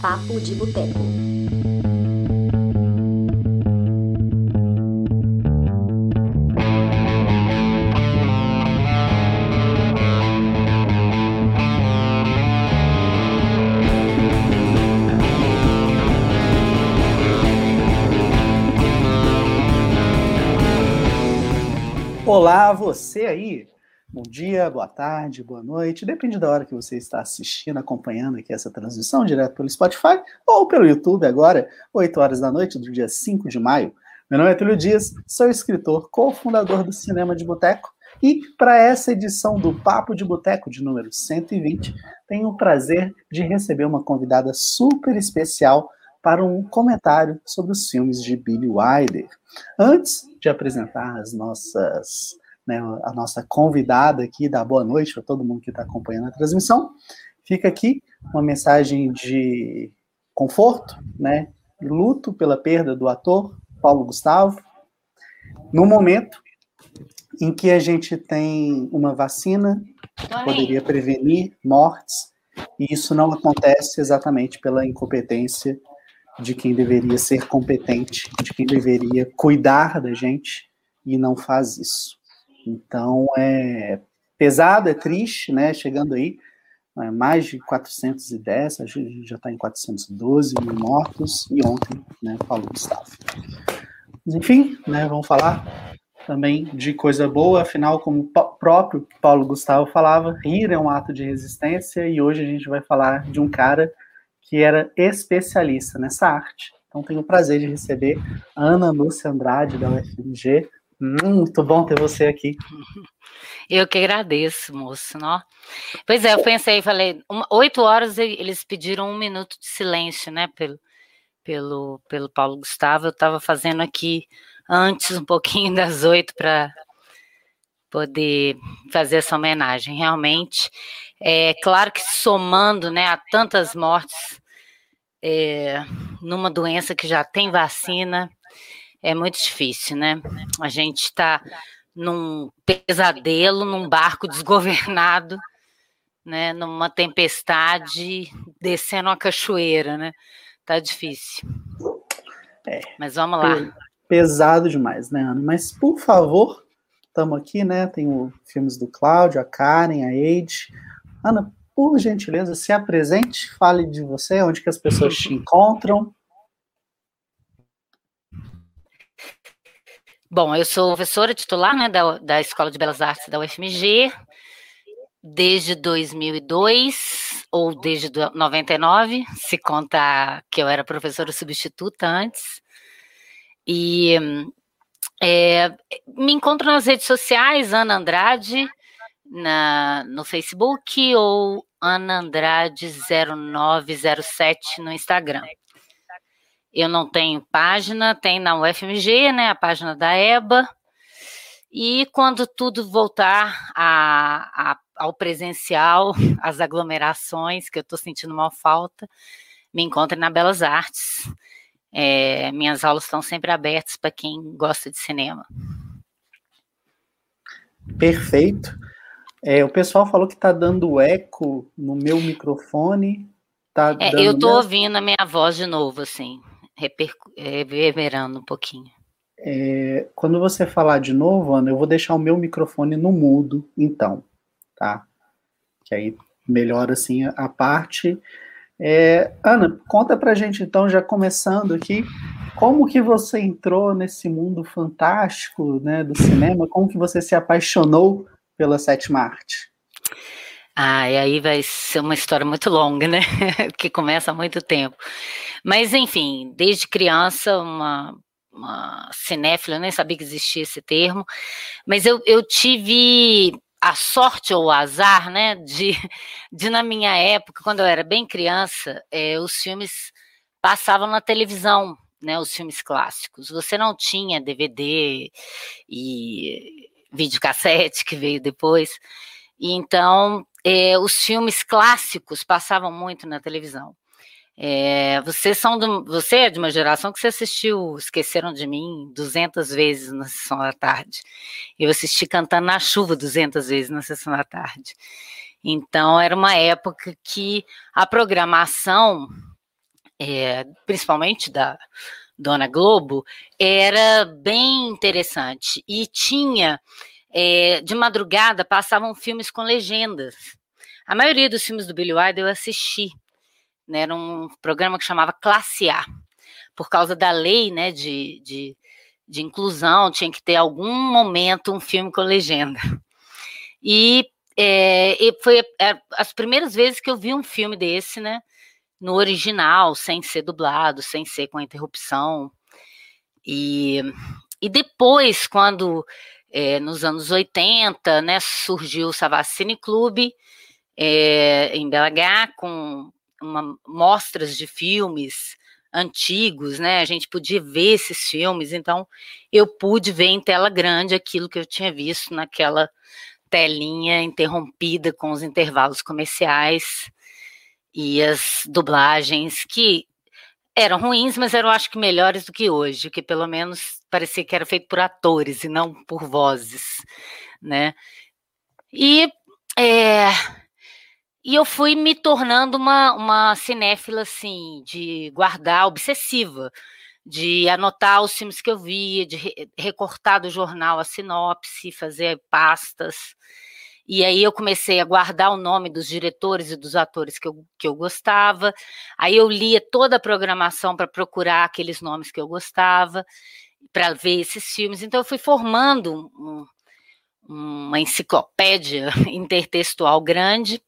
Papo de Boteco. Olá, você aí. Bom dia, boa tarde, boa noite. Depende da hora que você está assistindo, acompanhando aqui essa transmissão direto pelo Spotify ou pelo YouTube agora, 8 horas da noite do dia 5 de maio. Meu nome é Túlio Dias, sou escritor, cofundador do Cinema de Boteco e para essa edição do Papo de Boteco de número 120, tenho o prazer de receber uma convidada super especial para um comentário sobre os filmes de Billy Wilder. Antes de apresentar as nossas, né, a nossa convidada aqui, dar boa noite para todo mundo que está acompanhando a transmissão, fica aqui uma mensagem de conforto, né, luto pela perda do ator Paulo Gustavo, no momento em que a gente tem uma vacina que poderia prevenir mortes, e isso não acontece exatamente pela incompetência de quem deveria ser competente, de quem deveria cuidar da gente e não faz isso. Então é pesado, é triste, né? Chegando aí, é, mais de 410, a gente já está em 412 mil mortos, e ontem, né, Paulo Gustavo. Mas, enfim, né, vamos falar também de coisa boa, afinal, como o próprio Paulo Gustavo falava, rir é um ato de resistência, e hoje a gente vai falar de um cara que era especialista nessa arte. Então, tenho o prazer de receber Ana Lúcia Andrade, da UFMG. Hum, muito bom ter você aqui. Eu que agradeço, moço. Não? Pois é, eu pensei, falei, oito horas eles pediram um minuto de silêncio, né, pelo, pelo, pelo Paulo Gustavo. Eu estava fazendo aqui antes, um pouquinho das oito, para poder fazer essa homenagem. Realmente, é claro que somando né, a tantas mortes é, numa doença que já tem vacina, é muito difícil, né? A gente está num pesadelo, num barco desgovernado, né? Numa tempestade, descendo uma cachoeira, né? Tá difícil. É, Mas vamos lá. Pesado demais, né, Ana? Mas, por favor, estamos aqui, né? Tem os filmes do Cláudio, a Karen, a Eide. Ana, por gentileza, se apresente, fale de você, onde que as pessoas te encontram. Bom, eu sou professora titular né, da, da Escola de Belas Artes da UFMG desde 2002 ou desde 99, se contar que eu era professora substituta antes. E é, me encontro nas redes sociais, Ana Andrade, na, no Facebook, ou Ana Andrade 0907 no Instagram. Eu não tenho página, tem na UFMG, né, a página da EBA. E quando tudo voltar a, a, ao presencial, as aglomerações, que eu estou sentindo mal falta, me encontre na Belas Artes. É, minhas aulas estão sempre abertas para quem gosta de cinema. Perfeito. É, o pessoal falou que está dando eco no meu microfone. Tá é, eu estou ouvindo a minha voz de novo, assim, reverberando um pouquinho. É, quando você falar de novo, Ana, eu vou deixar o meu microfone no mudo, então, tá? Que aí melhora assim a parte. É, Ana, conta pra gente então, já começando aqui, como que você entrou nesse mundo fantástico né, do cinema? Como que você se apaixonou pela sétima arte? Ah, e aí vai ser uma história muito longa, né? que começa há muito tempo. Mas, enfim, desde criança, uma, uma cinéfila, eu nem sabia que existia esse termo, mas eu, eu tive a sorte ou o azar, né, de, de na minha época, quando eu era bem criança, é, os filmes passavam na televisão, né, os filmes clássicos. Você não tinha DVD e videocassete que veio depois. Então, é, os filmes clássicos passavam muito na televisão. É, vocês são do, você é de uma geração que você assistiu Esqueceram de Mim 200 vezes na sessão da tarde. Eu assisti Cantando na Chuva 200 vezes na sessão da tarde. Então, era uma época que a programação é, principalmente da Dona Globo, era bem interessante. E tinha, é, de madrugada, passavam filmes com legendas. A maioria dos filmes do Billy Wilder eu assisti. Né, era um programa que chamava Classe A. Por causa da lei né, de, de, de inclusão, tinha que ter algum momento um filme com legenda. E, é, e foi é, as primeiras vezes que eu vi um filme desse, né? no original, sem ser dublado, sem ser com interrupção. E, e depois, quando é, nos anos 80, né, surgiu o Savacine Clube é, em BH com uma, mostras de filmes antigos, né? A gente podia ver esses filmes, então eu pude ver em tela grande aquilo que eu tinha visto naquela telinha interrompida com os intervalos comerciais e as dublagens que eram ruins, mas eram acho que melhores do que hoje, que pelo menos parecia que era feito por atores e não por vozes, né? E é, e eu fui me tornando uma, uma cinéfila, assim, de guardar, obsessiva, de anotar os filmes que eu via, de recortar do jornal a sinopse, fazer pastas. E aí eu comecei a guardar o nome dos diretores e dos atores que eu, que eu gostava. Aí eu lia toda a programação para procurar aqueles nomes que eu gostava, para ver esses filmes. Então eu fui formando um, uma enciclopédia intertextual grande.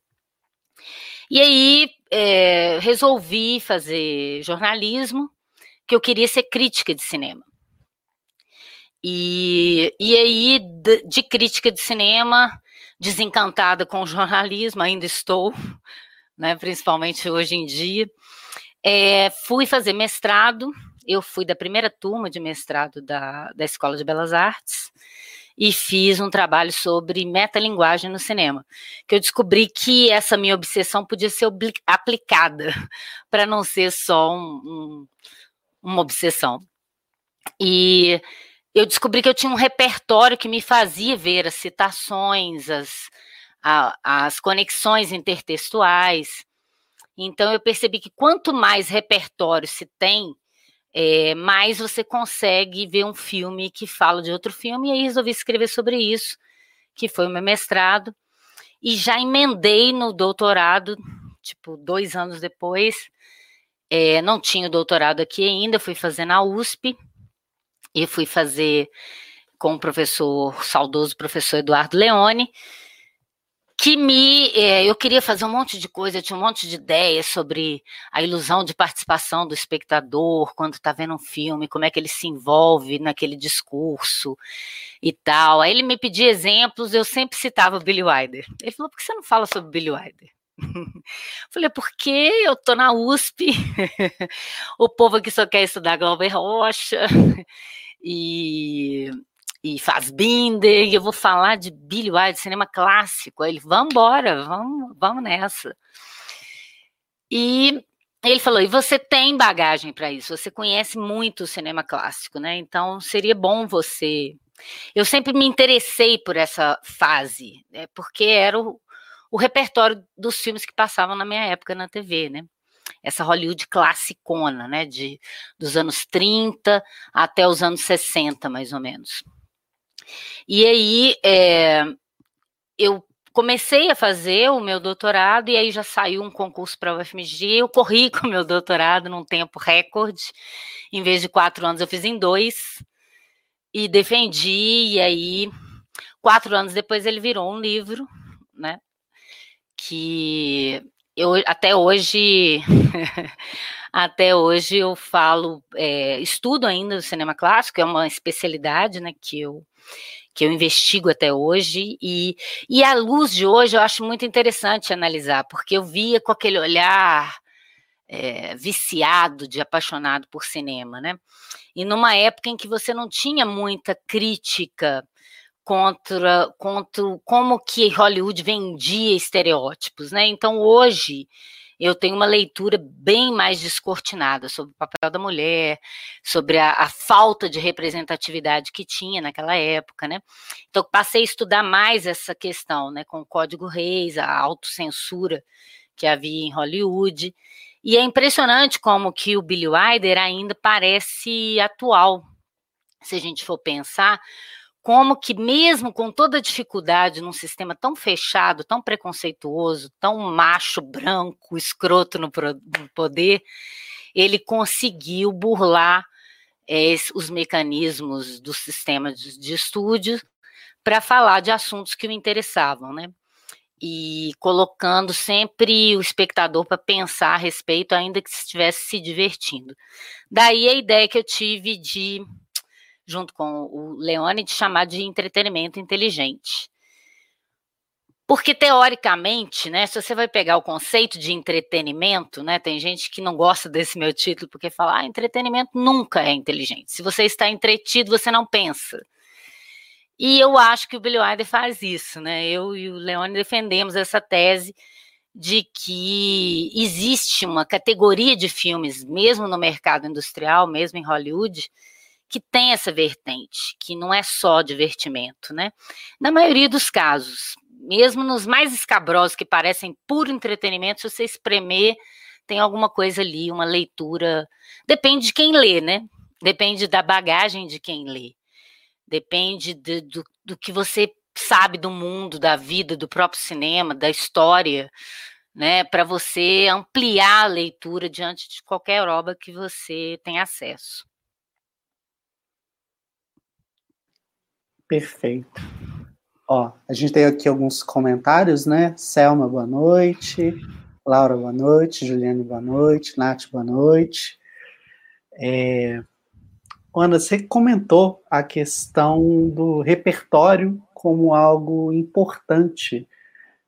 E aí é, resolvi fazer jornalismo, que eu queria ser crítica de cinema. E, e aí, de, de crítica de cinema, desencantada com o jornalismo, ainda estou, né, principalmente hoje em dia. É, fui fazer mestrado, eu fui da primeira turma de mestrado da, da Escola de Belas Artes e fiz um trabalho sobre metalinguagem no cinema, que eu descobri que essa minha obsessão podia ser aplicada para não ser só um, um, uma obsessão. E eu descobri que eu tinha um repertório que me fazia ver as citações, as, a, as conexões intertextuais. Então, eu percebi que quanto mais repertório se tem, é, mais você consegue ver um filme que fala de outro filme. E aí resolvi escrever sobre isso, que foi o meu mestrado. E já emendei no doutorado, tipo, dois anos depois. É, não tinha o doutorado aqui ainda, fui fazer na USP e fui fazer com o professor, saudoso professor Eduardo Leone, que me. É, eu queria fazer um monte de coisa, eu tinha um monte de ideias sobre a ilusão de participação do espectador quando está vendo um filme, como é que ele se envolve naquele discurso e tal. Aí ele me pedia exemplos, eu sempre citava Billy Wilder. Ele falou: por que você não fala sobre Billy Wilder? Falei, porque eu tô na USP, o povo aqui só quer estudar Glauber Rocha e, e faz Binder, e eu vou falar de Billy Wilde, cinema clássico. Aí ele, vamos embora, vamos, vamos nessa. E ele falou: e você tem bagagem para isso, você conhece muito o cinema clássico, né? Então seria bom você. Eu sempre me interessei por essa fase, né? porque era o, o repertório dos filmes que passavam na minha época na TV, né? Essa Hollywood classicona, né? De, dos anos 30 até os anos 60, mais ou menos. E aí é, eu comecei a fazer o meu doutorado e aí já saiu um concurso para a UFMG. Eu corri com o meu doutorado num tempo recorde. Em vez de quatro anos, eu fiz em dois e defendi. E aí, quatro anos depois, ele virou um livro, né? que eu até hoje até hoje eu falo é, estudo ainda o cinema clássico é uma especialidade né que eu que eu investigo até hoje e, e à luz de hoje eu acho muito interessante analisar porque eu via com aquele olhar é, viciado de apaixonado por cinema, né? E numa época em que você não tinha muita crítica contra, contra como que Hollywood vendia estereótipos, né? Então hoje eu tenho uma leitura bem mais descortinada sobre o papel da mulher, sobre a, a, falta de representatividade que tinha naquela época, né? Então passei a estudar mais essa questão, né, com o Código Reis, a autocensura que havia em Hollywood. E é impressionante como que o Billy Wilder ainda parece atual, se a gente for pensar, como que mesmo com toda dificuldade num sistema tão fechado, tão preconceituoso, tão macho, branco, escroto no, poder, ele conseguiu burlar é, os mecanismos do sistema de, de estúdio para falar de assuntos que o interessavam, né? E colocando sempre o espectador para pensar a respeito, ainda que estivesse se divertindo. Daí a ideia que eu tive de junto com o Leone, de chamar de entretenimento inteligente. Porque, teoricamente, né, se você vai pegar o conceito de entretenimento, né, tem gente que não gosta desse meu título porque fala, ah, entretenimento nunca é inteligente. Se você está entretido, você não pensa. E eu acho que o Billy Wilder faz isso, né? Eu e o Leone defendemos essa tese de que existe uma categoria de filmes, mesmo no mercado industrial, mesmo em Hollywood, que tem essa vertente, que não é só divertimento, né? Na maioria dos casos, mesmo nos mais escabrosos que parecem puro entretenimento, se você espremer, tem alguma coisa ali, uma leitura. Depende de quem lê, né? Depende da bagagem de quem lê. Depende de, do, do que você sabe do mundo, da vida, do próprio cinema, da história, né? Para você ampliar a leitura diante de qualquer obra que você tem acesso. Perfeito. Ó, a gente tem aqui alguns comentários, né? Selma, boa noite. Laura, boa noite. Juliane, boa noite. Nath, boa noite. É... Ana, você comentou a questão do repertório como algo importante.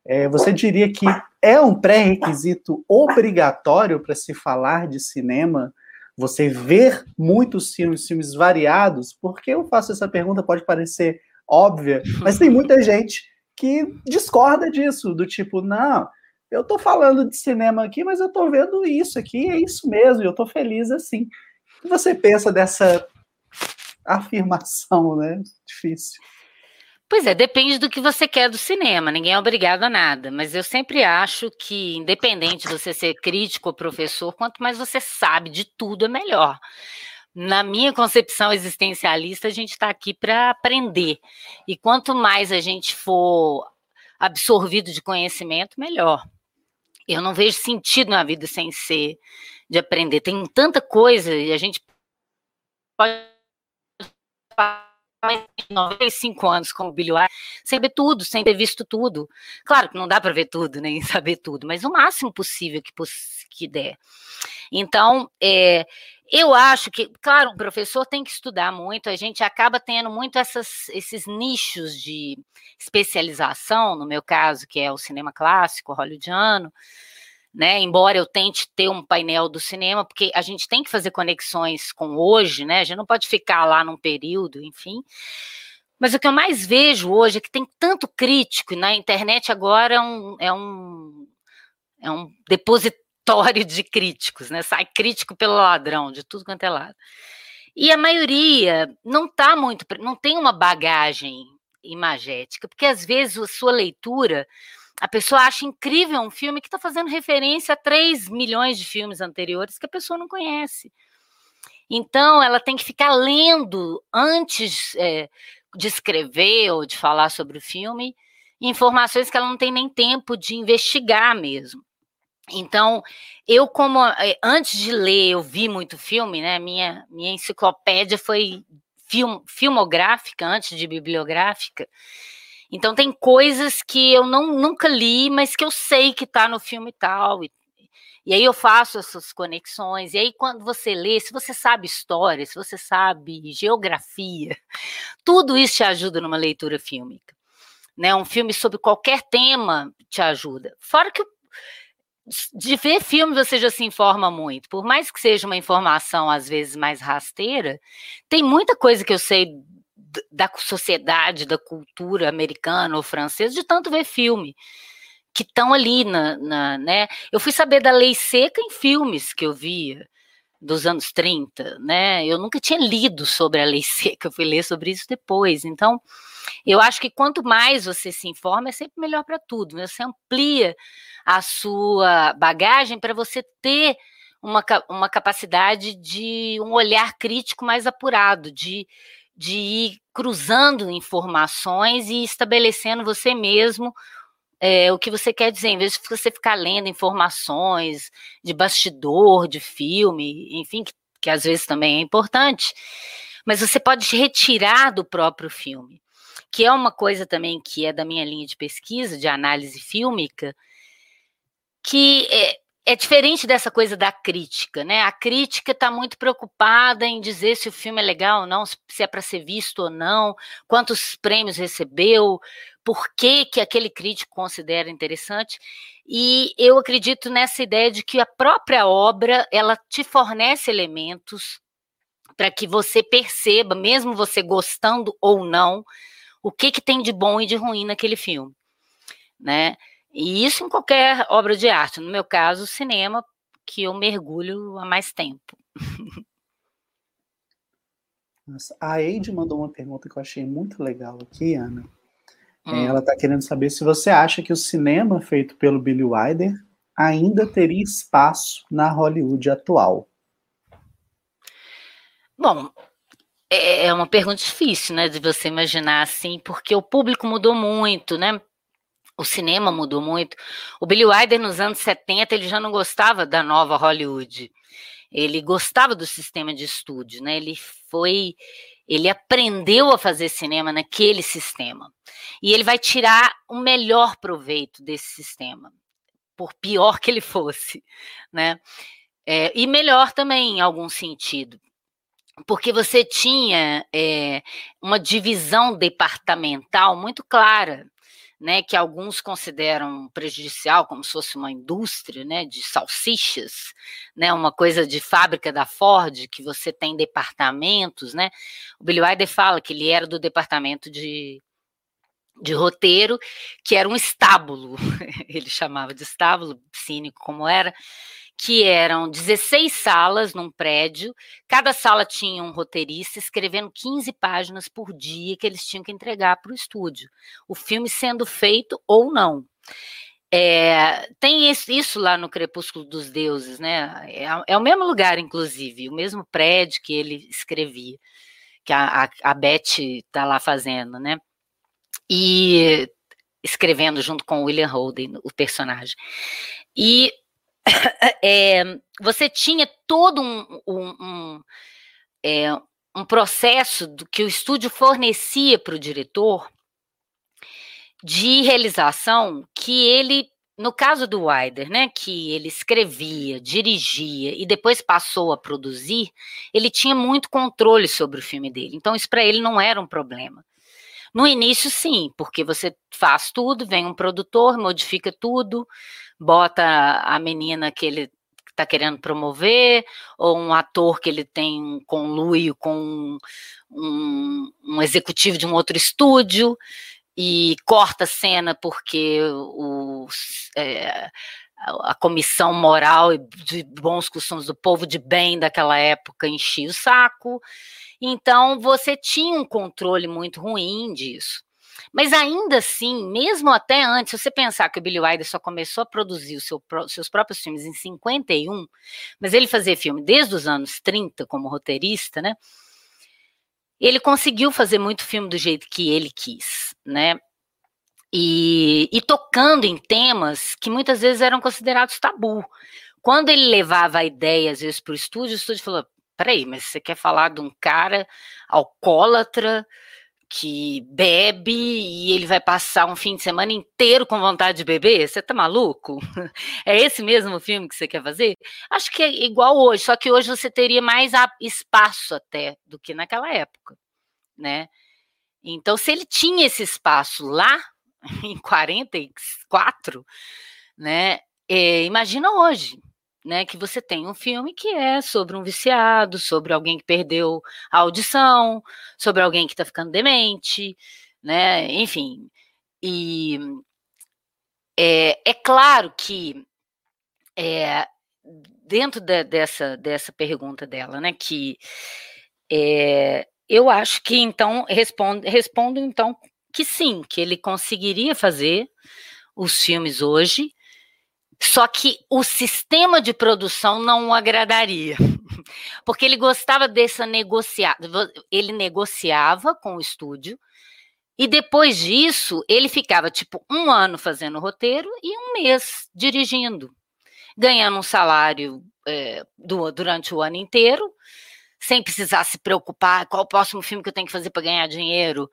É, você diria que é um pré-requisito obrigatório para se falar de cinema você ver muitos filmes, filmes variados, porque eu faço essa pergunta, pode parecer óbvia, mas tem muita gente que discorda disso, do tipo, não, eu tô falando de cinema aqui, mas eu tô vendo isso aqui, é isso mesmo, eu tô feliz assim. O que você pensa dessa afirmação, né? Difícil. Pois é, depende do que você quer do cinema, ninguém é obrigado a nada, mas eu sempre acho que, independente de você ser crítico ou professor, quanto mais você sabe de tudo, é melhor. Na minha concepção existencialista, a gente está aqui para aprender. E quanto mais a gente for absorvido de conhecimento, melhor. Eu não vejo sentido na vida sem ser de aprender. Tem tanta coisa e a gente pode 95 anos como Billy sem ver tudo, sem ter visto tudo. Claro que não dá para ver tudo, nem saber tudo, mas o máximo possível que, que der. Então, é, eu acho que, claro, o professor tem que estudar muito, a gente acaba tendo muito essas, esses nichos de especialização, no meu caso, que é o cinema clássico, hollywoodiano, né? Embora eu tente ter um painel do cinema, porque a gente tem que fazer conexões com hoje, né? A gente não pode ficar lá num período, enfim. Mas o que eu mais vejo hoje é que tem tanto crítico, e na internet agora é um, é um, é um depositório de críticos, né? Sai crítico pelo ladrão, de tudo quanto é lado. E a maioria não tá muito, não tem uma bagagem imagética, porque às vezes a sua leitura a pessoa acha incrível um filme que está fazendo referência a 3 milhões de filmes anteriores que a pessoa não conhece. Então, ela tem que ficar lendo antes é, de escrever ou de falar sobre o filme informações que ela não tem nem tempo de investigar mesmo. Então, eu como é, antes de ler, eu vi muito filme, né? Minha minha enciclopédia foi film, filmográfica antes de bibliográfica. Então tem coisas que eu não nunca li, mas que eu sei que está no filme tal. E, e aí eu faço essas conexões. E aí quando você lê, se você sabe história, se você sabe geografia, tudo isso te ajuda numa leitura fílmica. Né? Um filme sobre qualquer tema te ajuda. Fora que de ver filme você já se informa muito. Por mais que seja uma informação às vezes mais rasteira, tem muita coisa que eu sei da sociedade, da cultura americana ou francesa, de tanto ver filme que estão ali na, na, né? Eu fui saber da lei seca em filmes que eu via dos anos 30, né? Eu nunca tinha lido sobre a lei seca, eu fui ler sobre isso depois. Então, Eu acho que quanto mais você se informa, é sempre melhor para tudo. Né? Você amplia a sua bagagem para você ter uma, uma capacidade de um olhar crítico mais apurado, de, de ir cruzando informações e estabelecendo você mesmo é, o que você quer dizer, em vez de você ficar lendo informações de bastidor, de filme, enfim, que, que às vezes também é importante, mas você pode retirar do próprio filme, que é uma coisa também que é da minha linha de pesquisa, de análise fílmica, que é, é diferente dessa coisa da crítica, né? A crítica está muito preocupada em dizer se o filme é legal ou não, se é para ser visto ou não, quantos prêmios recebeu, por que, que aquele crítico considera interessante. E eu acredito nessa ideia de que a própria obra ela te fornece elementos para que você perceba, mesmo você gostando ou não, o que, que tem de bom e de ruim naquele filme, né? E isso em qualquer obra de arte. No meu caso, cinema, que eu mergulho há mais tempo. Nossa, a Eide mandou uma pergunta que eu achei muito legal aqui, Ana. É, hum. Ela está querendo saber se você acha que o cinema feito pelo Billy Wilder ainda teria espaço na Hollywood atual. Bom, é, é uma pergunta difícil, né, de você imaginar assim, porque o público mudou muito, né? O cinema mudou muito. O Billy Wilder, nos anos 70, ele já não gostava da nova Hollywood. Ele gostava do sistema de estúdio, né? Ele foi. Ele aprendeu a fazer cinema naquele sistema. E ele vai tirar o melhor proveito desse sistema, por pior que ele fosse, né? É, e melhor também, em algum sentido, porque você tinha é, uma divisão departamental muito clara né, que alguns consideram prejudicial, como se fosse uma indústria né, de salsichas, né, uma coisa de fábrica da Ford, que você tem departamentos. Né? O Billy Wilder fala que ele era do departamento de, de roteiro, que era um estábulo, ele chamava de estábulo, cínico como era, que eram 16 salas num prédio, cada sala tinha um roteirista escrevendo 15 páginas por dia que eles tinham que entregar para o estúdio, o filme sendo feito ou não. É, tem isso, lá no Crepúsculo dos Deuses, né? É, é, o mesmo lugar, inclusive, o mesmo prédio que ele escrevia, que a, a, a Beth está lá fazendo, né? E escrevendo junto com o William Holden, o personagem. E é, você tinha todo um, um, um, é, um processo do que o estúdio fornecia para o diretor de realização que ele, no caso do Wider, né, que ele escrevia, dirigia e depois passou a produzir, ele tinha muito controle sobre o filme dele. Então isso para ele não era um problema. No início, sim, porque você faz tudo, vem um produtor, modifica tudo, bota a menina que ele está querendo promover, ou um ator que ele tem um conluio com um, um, executivo de um outro estúdio, e corta a cena porque o, é, a comissão moral e de bons costumes do povo de bem daquela época enchia o saco. Então você tinha um controle muito ruim disso. Mas ainda assim, mesmo até antes, se você pensar que o Billy Wilder só começou a produzir os seu, seus próprios filmes em 51, mas ele fazia filme desde os anos 30 como roteirista, né? Ele conseguiu fazer muito filme do jeito que ele quis, né? E, e tocando em temas que muitas vezes eram considerados tabu. Quando ele levava a ideia, às vezes, para o estúdio, o estúdio falou: peraí, mas você quer falar de um cara alcoólatra que bebe e ele vai passar um fim de semana inteiro com vontade de beber? Você tá maluco? É esse mesmo filme que você quer fazer? Acho que é igual hoje, só que hoje você teria mais espaço até do que naquela época, né? Então, se ele tinha esse espaço lá, em 44, né? É, imagina hoje, né, que você tem um filme que é sobre um viciado, sobre alguém que perdeu a audição, sobre alguém que está ficando demente, né, enfim. E é, é claro que é, dentro de, dessa, dessa pergunta dela, né, que é, eu acho que então respondo, respondo então que sim, que ele conseguiria fazer os filmes hoje, só que o sistema de produção não o agradaria. Porque ele gostava dessa negociar, ele negociava com o estúdio, e depois disso, ele ficava tipo um ano fazendo roteiro e um mês dirigindo, ganhando um salário é, do, durante o ano inteiro, sem precisar se preocupar qual o próximo filme que eu tenho que fazer para ganhar dinheiro.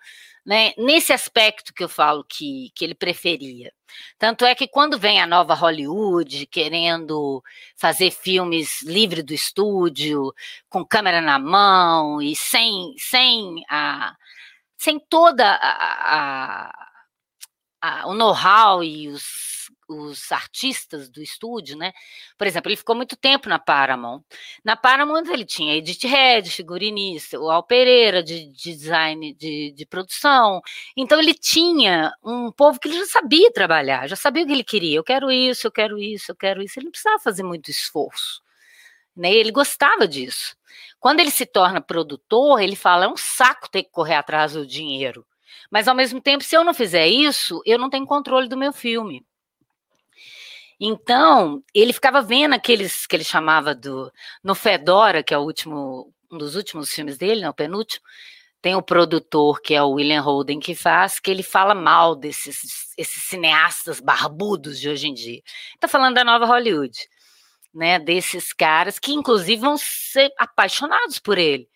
Né? Nesse aspecto que eu falo que, que ele preferia. Tanto é que quando vem a nova Hollywood querendo fazer filmes livre do estúdio, com câmera na mão e sem, sem, a, sem toda a, a, a o know-how e os os artistas do estúdio, né? Por exemplo, ele ficou muito tempo na Paramount. Na Paramount ele tinha Edith Red, figurinista, o Al Pereira de, de design de, de, produção. Então ele tinha um povo que ele já sabia trabalhar, já sabia o que ele queria. Eu quero isso, eu quero isso, eu quero isso. Ele não precisava fazer muito esforço. Né? Ele gostava disso. Quando ele se torna produtor, ele fala: é um saco ter que correr atrás do dinheiro. Mas ao mesmo tempo, se eu não fizer isso, eu não tenho controle do meu filme. Então, ele ficava vendo aqueles que ele chamava do no Fedora, que é o último, um dos últimos filmes dele, não, né, o penúltimo. Tem o produtor, que é o William Holden, que faz, que ele fala mal desses esses cineastas barbudos de hoje em dia. Está falando da nova Hollywood, né? Desses caras que, inclusive, vão ser apaixonados por ele.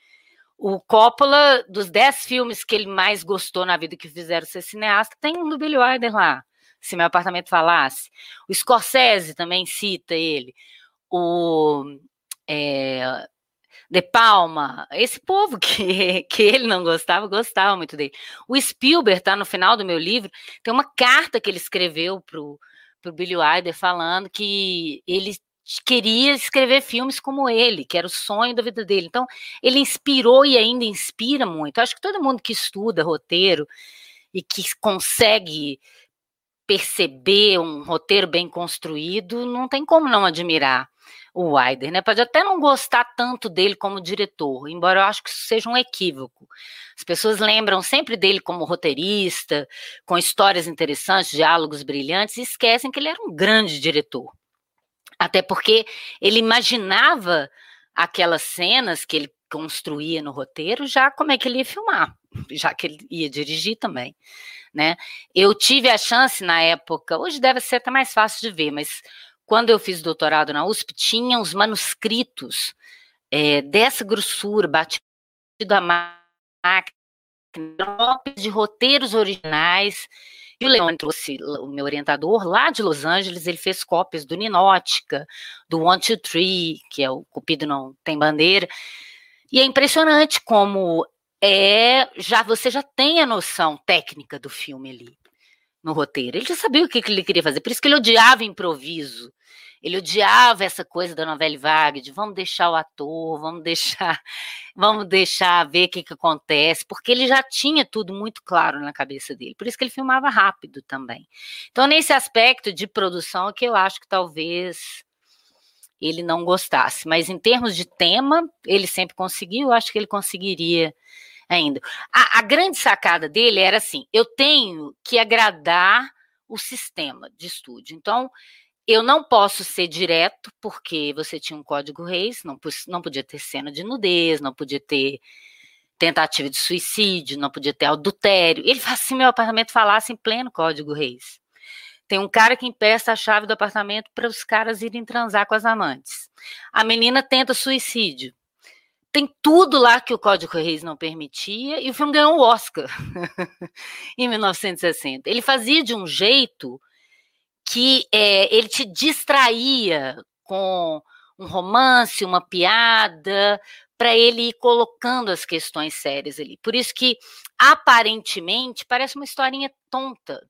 O Coppola, dos dez filmes que ele mais gostou na vida que fizeram ser cineasta, tem um do Billy Wilder lá se meu apartamento falasse. O Scorsese também cita ele. O é, De Palma, esse povo que, que ele não gostava, gostava muito dele. O Spielberg está no final do meu livro, tem uma carta que ele escreveu para o Billy Wilder falando que ele queria escrever filmes como ele, que era o sonho da vida dele. Então, ele inspirou e ainda inspira muito. Acho que todo mundo que estuda roteiro e que consegue perceber um roteiro bem construído, não tem como não admirar o Wilder, né? Pode até não gostar tanto dele como diretor, embora eu acho que isso seja um equívoco. As pessoas lembram sempre dele como roteirista, com histórias interessantes, diálogos brilhantes, e esquecem que ele era um grande diretor. Até porque ele imaginava aquelas cenas que ele construía no roteiro, já como é que ele ia filmar, já que ele ia dirigir também né? Eu tive a chance na época, hoje deve ser até mais fácil de ver, mas quando eu fiz doutorado na USP, tinha os manuscritos é, dessa grossura, batido a máquina, de roteiros originais. E o Leone trouxe o meu orientador lá de Los Angeles, ele fez cópias do Ninótica, do One, Two, Three, que é o Cupido Não Tem Bandeira. E é impressionante como é já você já tem a noção técnica do filme ali no roteiro. Ele já sabia o que, ele queria fazer, por isso que ele odiava improviso. Ele odiava essa coisa da novela vague, de vamos deixar o ator, vamos deixar, vamos deixar ver o que, que acontece, porque ele já tinha tudo muito claro na cabeça dele. Por isso que ele filmava rápido também. Então, nesse aspecto de produção, é que eu acho que talvez ele não gostasse. Mas em termos de tema, ele sempre conseguiu, acho que ele conseguiria ainda. A, a grande sacada dele era assim: eu tenho que agradar o sistema de estúdio. Então, eu não posso ser direto, porque você tinha um código reis, não, não podia ter cena de nudez, não podia ter tentativa de suicídio, não podia ter adultério. Ele assim, meu apartamento falasse em pleno código reis. Tem um cara que empresta a chave do apartamento para os caras irem transar com as amantes. A menina tenta suicídio tem tudo lá que o Código Reis não permitia, e o filme ganhou o Oscar em 1960. Ele fazia de um jeito que é, ele te distraía com um romance, uma piada, para ele ir colocando as questões sérias ali. Por isso que, aparentemente, parece uma historinha tonta,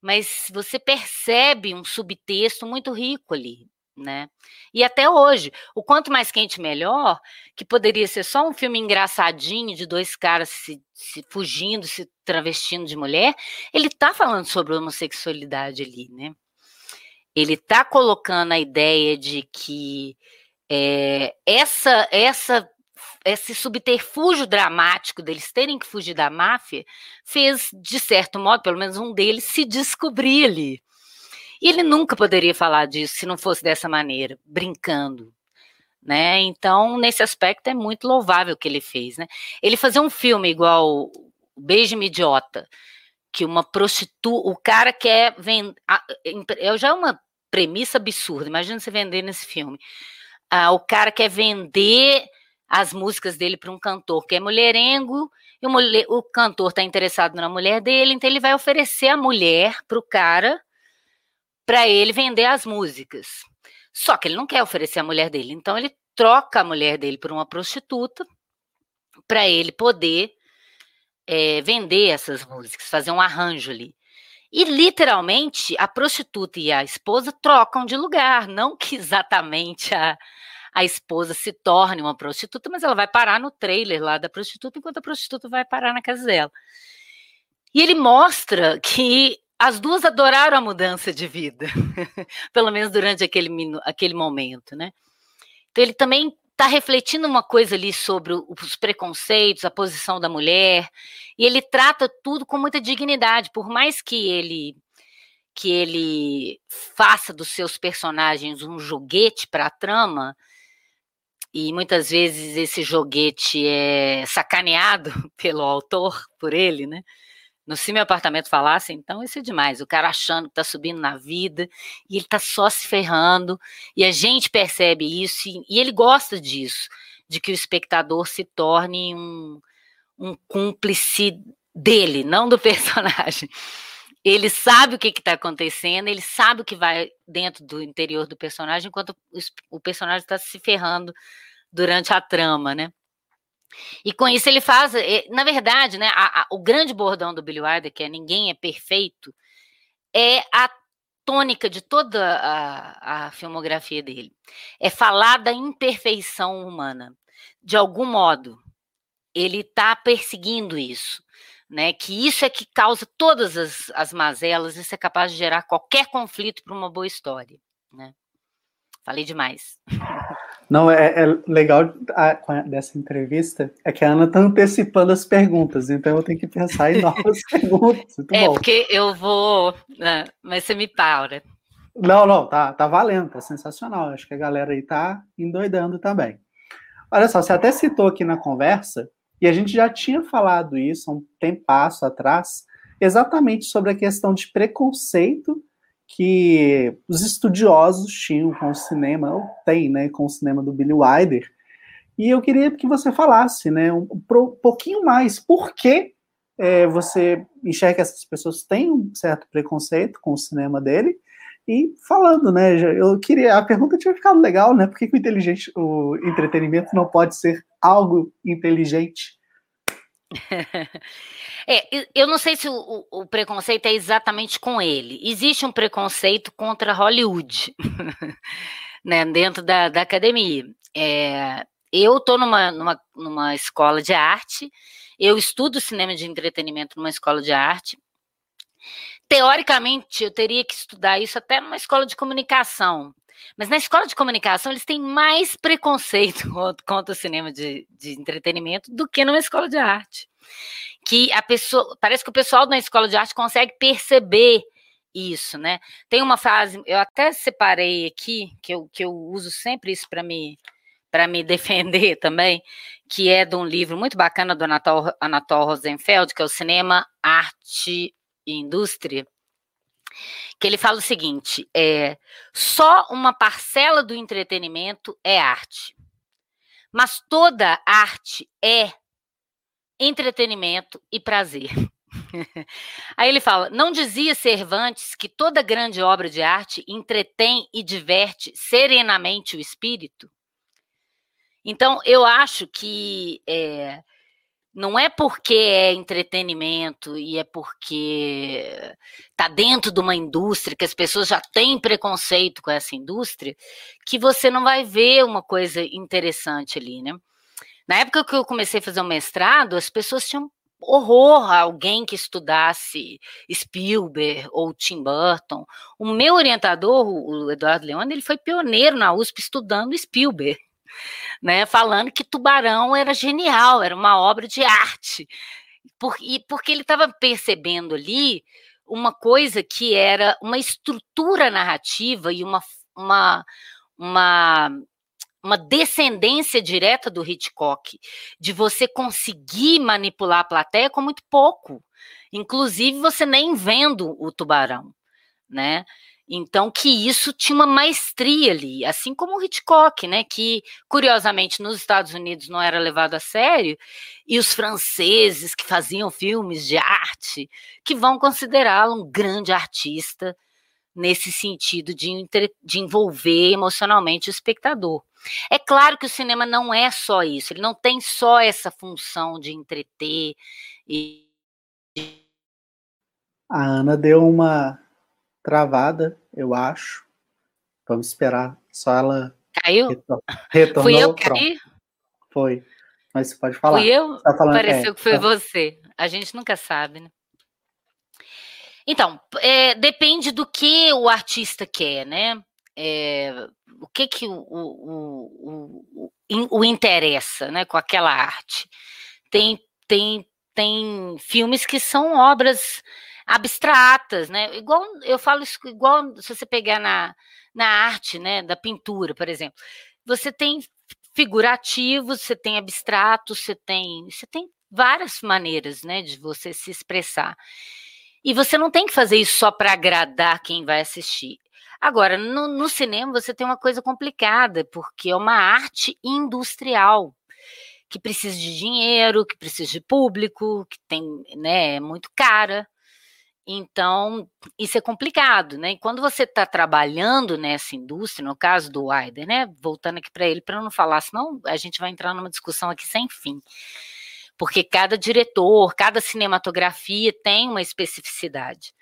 mas você percebe um subtexto muito rico ali né? E até hoje, o quanto mais quente melhor, que poderia ser só um filme engraçadinho de dois caras se, se fugindo, se travestindo de mulher, ele tá falando sobre homossexualidade ali, né? Ele tá colocando a ideia de que é, essa essa esse subterfúgio dramático deles terem que fugir da máfia fez, de certo modo, pelo menos um deles, se descobrir ali. E ele nunca poderia falar disso se não fosse dessa maneira, brincando. Né? Então, nesse aspecto, é muito louvável o que ele fez. Né? Ele fazer um filme igual Beijo-me Idiota, que uma prostituta, o cara quer vender. Eu já é uma premissa absurda, imagina você vender nesse filme. Ah, o cara quer vender as músicas dele para um cantor que é mulherengo, e o, mulher, o cantor está interessado na mulher dele, então ele vai oferecer a mulher para o cara para ele vender as músicas. Só que ele não quer oferecer a mulher dele, então ele troca a mulher dele por uma prostituta para ele poder é, vender essas músicas, fazer um arranjo ali. E literalmente a prostituta e a esposa trocam de lugar, não que exatamente a, a esposa se torne uma prostituta, mas ela vai parar no trailer lá da prostituta, enquanto a prostituta vai parar na casa dela. E ele mostra que as duas adoraram a mudança de vida, pelo menos durante aquele, aquele momento, né? Então ele também está refletindo uma coisa ali sobre os preconceitos, a posição da mulher, e ele trata tudo com muita dignidade, por mais que ele que ele faça dos seus personagens um joguete para a trama, e muitas vezes esse joguete é sacaneado pelo autor, por ele, né? No Se Meu Apartamento Falasse, então isso é demais. O cara achando que tá subindo na vida e ele tá só se ferrando, e a gente percebe isso, e, e ele gosta disso, de que o espectador se torne um, um cúmplice dele, não do personagem. Ele sabe o que está acontecendo, ele sabe o que vai dentro do interior do personagem, enquanto o personagem está se ferrando durante a trama, né? E com isso ele faz, na verdade, né, a, a, o grande bordão do Billy Wilder, que é ninguém é perfeito, é a tônica de toda a, a filmografia dele. É falar da imperfeição humana. De algum modo, ele está perseguindo isso né? Que isso é que causa todas as, as mazelas, isso é capaz de gerar qualquer conflito para uma boa história, né? Falei demais. Não, é, é legal a, dessa entrevista é que a Ana está antecipando as perguntas, então eu tenho que pensar em novas perguntas. Muito é, bom. porque eu vou. Né, mas você me para. Não, não, tá, tá valendo, tá sensacional. Acho que a galera aí tá endoidando também. Olha só, você até citou aqui na conversa e a gente já tinha falado isso há um tempo atrás, exatamente sobre a questão de preconceito que os estudiosos tinham com o cinema, ou tem, né, com o cinema do Billy Wilder. E eu queria que você falasse, né, um, um pouquinho mais, por que é, você enxerga que essas pessoas têm um certo preconceito com o cinema dele, e falando, né, eu queria, a pergunta tinha ficado legal, né, por que, que o, inteligente, o entretenimento não pode ser algo inteligente? É, eu não sei se o, o, preconceito é exatamente com ele. Existe um preconceito contra Hollywood, né, dentro da, da academia. É, eu estou numa, numa, numa escola de arte, eu estudo cinema de entretenimento numa escola de arte, teoricamente, eu teria que estudar isso até numa escola de comunicação. Mas na escola de comunicação, eles têm mais preconceito contra o cinema de, de entretenimento do que numa escola de arte. Que a pessoa. Parece que o pessoal na escola de arte consegue perceber isso, né? Tem uma frase, eu até separei aqui, que eu, que eu uso sempre isso para me para me defender também, que é de um livro muito bacana do Anatol, Anatol Rosenfeld, que é o Cinema, Arte e Indústria, que ele fala o seguinte: é, só uma parcela do entretenimento é arte, mas toda arte é entretenimento e prazer. Aí ele fala: não dizia Cervantes que toda grande obra de arte entretém e diverte serenamente o espírito? Então, eu acho que é, não é porque é entretenimento e é porque está dentro de uma indústria que as pessoas já têm preconceito com essa indústria que você não vai ver uma coisa interessante ali, né? Na época que eu comecei a fazer o mestrado, as pessoas tinham horror a alguém que estudasse Spielberg ou Tim Burton. O meu orientador, o Eduardo Leone, ele foi pioneiro na USP estudando Spielberg né, falando que Tubarão era genial, era uma obra de arte. Por, e porque ele estava percebendo ali uma coisa que era uma estrutura narrativa e uma, uma, uma, uma descendência direta do Hitchcock, de você conseguir manipular a plateia com muito pouco, inclusive você nem vendo o tubarão, né? Então, que isso tinha uma maestria ali, assim como o Hitchcock, né, que curiosamente nos Estados Unidos não era levado a sério, e os franceses que faziam filmes de arte, que vão considerá-lo um grande artista nesse sentido de, de envolver emocionalmente o espectador. É claro que o cinema não é só isso, ele não tem só essa função de entreter e a Ana deu uma travada, eu acho. Vamos esperar só ela. Caiu? Retornou. Fui eu que caí? Foi. Mas você pode falar. Fui eu? Tá falando, Pareceu é, que foi tá. você. A gente nunca sabe, né? Então, é, depende do que o artista quer, né? É, o que que o, o, o, o, interessa, né, com aquela arte. Tem, tem, tem filmes que são obras abstratas, né? Igual eu falo isso, igual se você pegar na, na arte, né, da pintura, por exemplo, você tem figurativos, você tem abstratos, você tem, você tem várias maneiras, né, de você se expressar. E você não tem que fazer isso só para agradar quem vai assistir. Agora, no, no, cinema você tem uma coisa complicada, porque é uma arte industrial que precisa de dinheiro, que precisa de público, que tem, né, é muito cara. Então, isso é complicado, né? E quando você está trabalhando nessa indústria, no caso do Wider, né? Voltando aqui para ele, para não falar, senão a gente vai entrar numa discussão aqui sem fim. Porque cada diretor, cada cinematografia tem uma especificidade.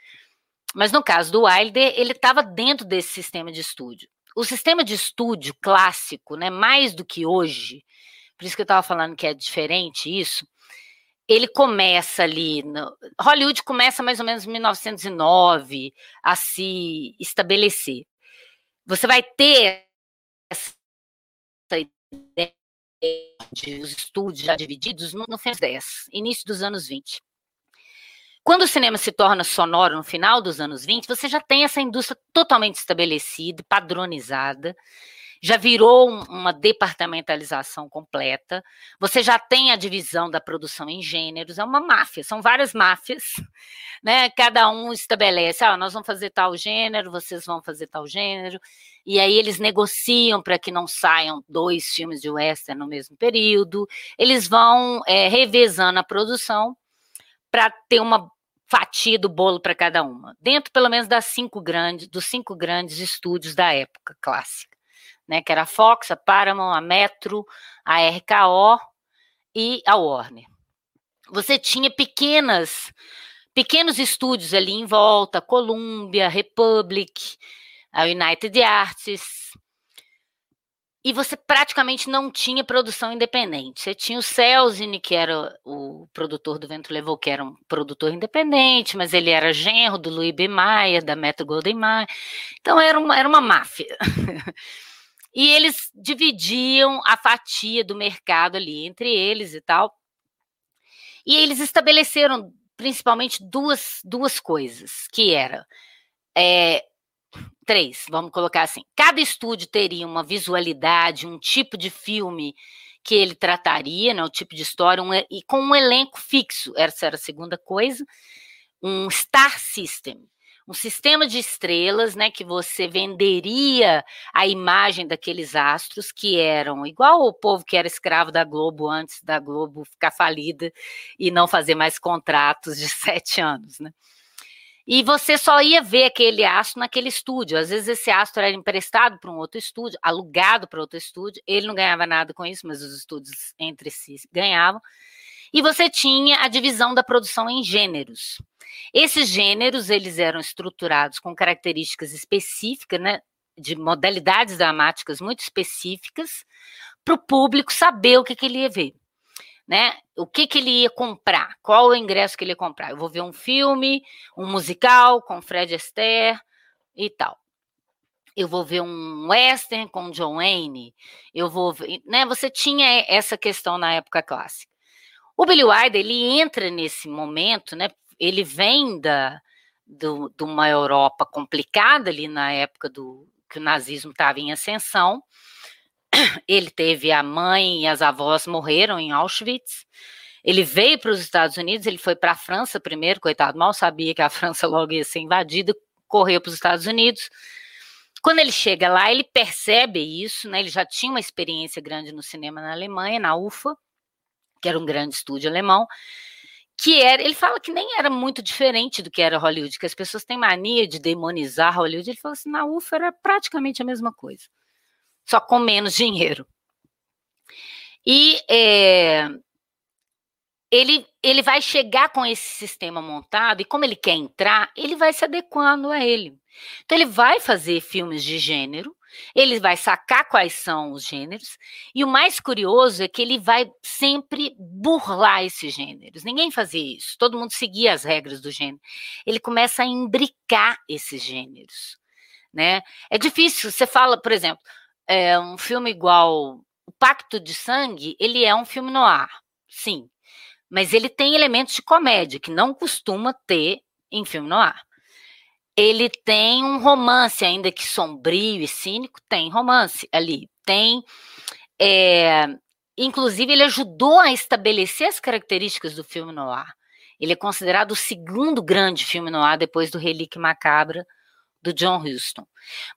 Mas no caso do Wilder, ele estava dentro desse sistema de estúdio. O sistema de estúdio clássico, né, mais do que hoje, por isso que eu estava falando que é diferente isso, ele começa ali. No, Hollywood começa mais ou menos em 1909 a se estabelecer. Você vai ter essa ideia de os estúdios já divididos no, no fim dos 10, início dos anos 20. Quando o cinema se torna sonoro no final dos anos 20, você já tem essa indústria totalmente estabelecida, padronizada, já virou uma departamentalização completa. Você já tem a divisão da produção em gêneros, é uma máfia, são várias máfias, né? Cada um estabelece, ah, nós vamos fazer tal gênero, vocês vão fazer tal gênero, e aí eles negociam para que não saiam dois filmes de western no mesmo período. Eles vão é, revezando a produção para ter uma fatia do bolo para cada uma, dentro pelo menos das cinco grandes, dos cinco grandes estúdios da época clássica né, que era a Fox, a Paramount, a Metro, a RKO e a Warner. Você tinha pequenas, pequenos estúdios ali em volta, Columbia, Republic, a United Artists, e você praticamente não tinha produção independente. Você tinha o Celzine, que era o produtor do Vento Levou, que era um produtor independente, mas ele era genro do Louis B. Mayer, da Metro Golden Mayer. Então era uma, era uma máfia. E eles dividiam a fatia do mercado ali entre eles e tal. E eles estabeleceram principalmente duas, duas coisas, que era é, três, vamos colocar assim. Cada estúdio teria uma visualidade, um tipo de filme que ele trataria, né, o tipo de história, um, e com um elenco fixo. Essa era a segunda coisa. Um star system, um sistema de estrelas, né, que você venderia a imagem daqueles astros que eram igual o povo que era escravo da Globo antes da Globo ficar falida e não fazer mais contratos de sete anos, né? E você só ia ver aquele astro naquele estúdio. Às vezes esse astro era emprestado para um outro estúdio, alugado para outro estúdio. Ele não ganhava nada com isso, mas os estúdios entre si ganhavam. E você tinha a divisão da produção em gêneros. Esses gêneros, eles eram estruturados com características específicas, né, de modalidades dramáticas muito específicas, para o público saber o que, que ele ia ver. Né? O que, que ele ia comprar, qual o ingresso que ele ia comprar. Eu vou ver um filme, um musical com Fred Astaire e tal. eu vou ver um western com John Wayne, eu vou ver, né? Você tinha essa questão na época clássica. O Billy Wilder, ele entra nesse momento, né? Ele vem da do, de uma Europa complicada ali na época do que o nazismo estava em ascensão. Ele teve a mãe e as avós morreram em Auschwitz. Ele veio para os Estados Unidos, ele foi para a França primeiro, coitado, mal sabia que a França logo ia ser invadida, correu para os Estados Unidos. Quando ele chega lá, ele percebe isso, né? Ele já tinha uma experiência grande no cinema na Alemanha, na UFA, que era um grande estúdio alemão, que era, ele fala que nem era muito diferente do que era Hollywood, que as pessoas têm mania de demonizar Hollywood. Ele falou assim, na UFA era praticamente a mesma coisa, só com menos dinheiro. E é, ele, ele vai chegar com esse sistema montado, e como ele quer entrar, ele vai se adequando a ele. Então, ele vai fazer filmes de gênero, ele vai sacar quais são os gêneros, e o mais curioso é que ele vai sempre burlar esses gêneros. Ninguém fazia isso, todo mundo seguia as regras do gênero. Ele começa a imbricar esses gêneros. Né? É difícil, você fala, por exemplo, é, um filme igual O Pacto de Sangue, ele é um filme no ar, sim, mas ele tem elementos de comédia que não costuma ter em filme no ar. Ele tem um romance, ainda que sombrio e cínico, tem romance ali. Tem. É, inclusive, ele ajudou a estabelecer as características do filme no ar. Ele é considerado o segundo grande filme no ar depois do Relíquia Macabra do John Huston.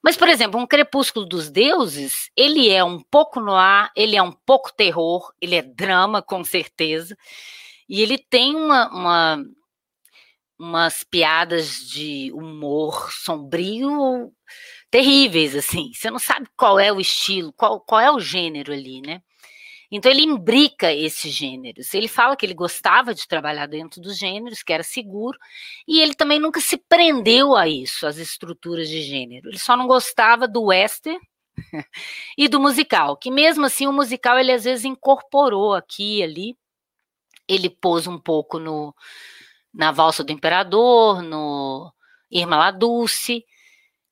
Mas, por exemplo, um Crepúsculo dos Deuses, ele é um pouco no ar, ele é um pouco terror, ele é drama, com certeza, e ele tem uma, uma umas piadas de humor sombrio terríveis, assim. Você não sabe qual é o estilo, qual, qual é o gênero ali, né? Então ele imbrica esses gêneros. Ele fala que ele gostava de trabalhar dentro dos gêneros, que era seguro, e ele também nunca se prendeu a isso, às estruturas de gênero. Ele só não gostava do western e do musical, que mesmo assim o musical ele às vezes incorporou aqui e ali. Ele pôs um pouco no na Valsa do Imperador, no Irma La Dulce,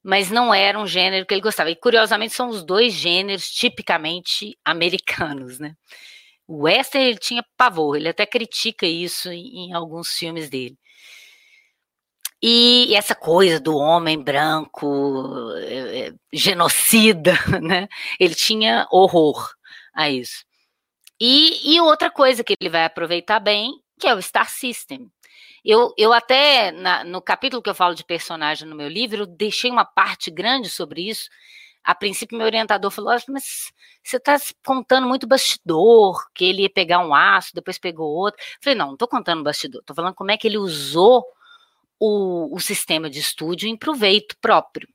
mas não era um gênero que ele gostava. E curiosamente são os dois gêneros tipicamente americanos, né? O western ele tinha pavor, ele até critica isso em, em alguns filmes dele. E essa coisa do homem branco, é, é, genocida, né? Ele tinha horror a isso. E, e outra coisa que ele vai aproveitar bem, que é o Star System. Eu, eu até, na, no capítulo que eu falo de personagem no meu livro, eu deixei uma parte grande sobre isso. A princípio, meu orientador falou: mas você está contando muito bastidor, que ele ia pegar um aço, depois pegou outro. Eu falei: não, não estou contando bastidor, estou falando como é que ele usou o, o sistema de estúdio em proveito próprio.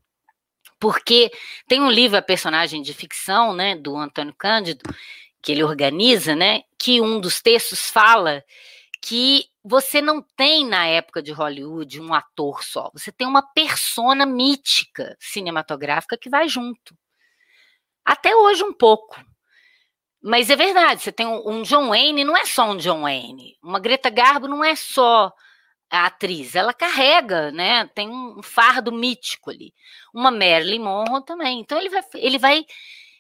Porque tem um livro, A Personagem de Ficção, né, do Antônio Cândido, que ele organiza, né, que um dos textos fala que você não tem na época de Hollywood um ator só, você tem uma persona mítica cinematográfica que vai junto. Até hoje um pouco. Mas é verdade, você tem um, John Wayne, não é só um John Wayne. Uma Greta Garbo não é só a atriz, ela carrega, né? Tem um fardo mítico ali. Uma Marilyn Monroe também. Então ele vai, ele vai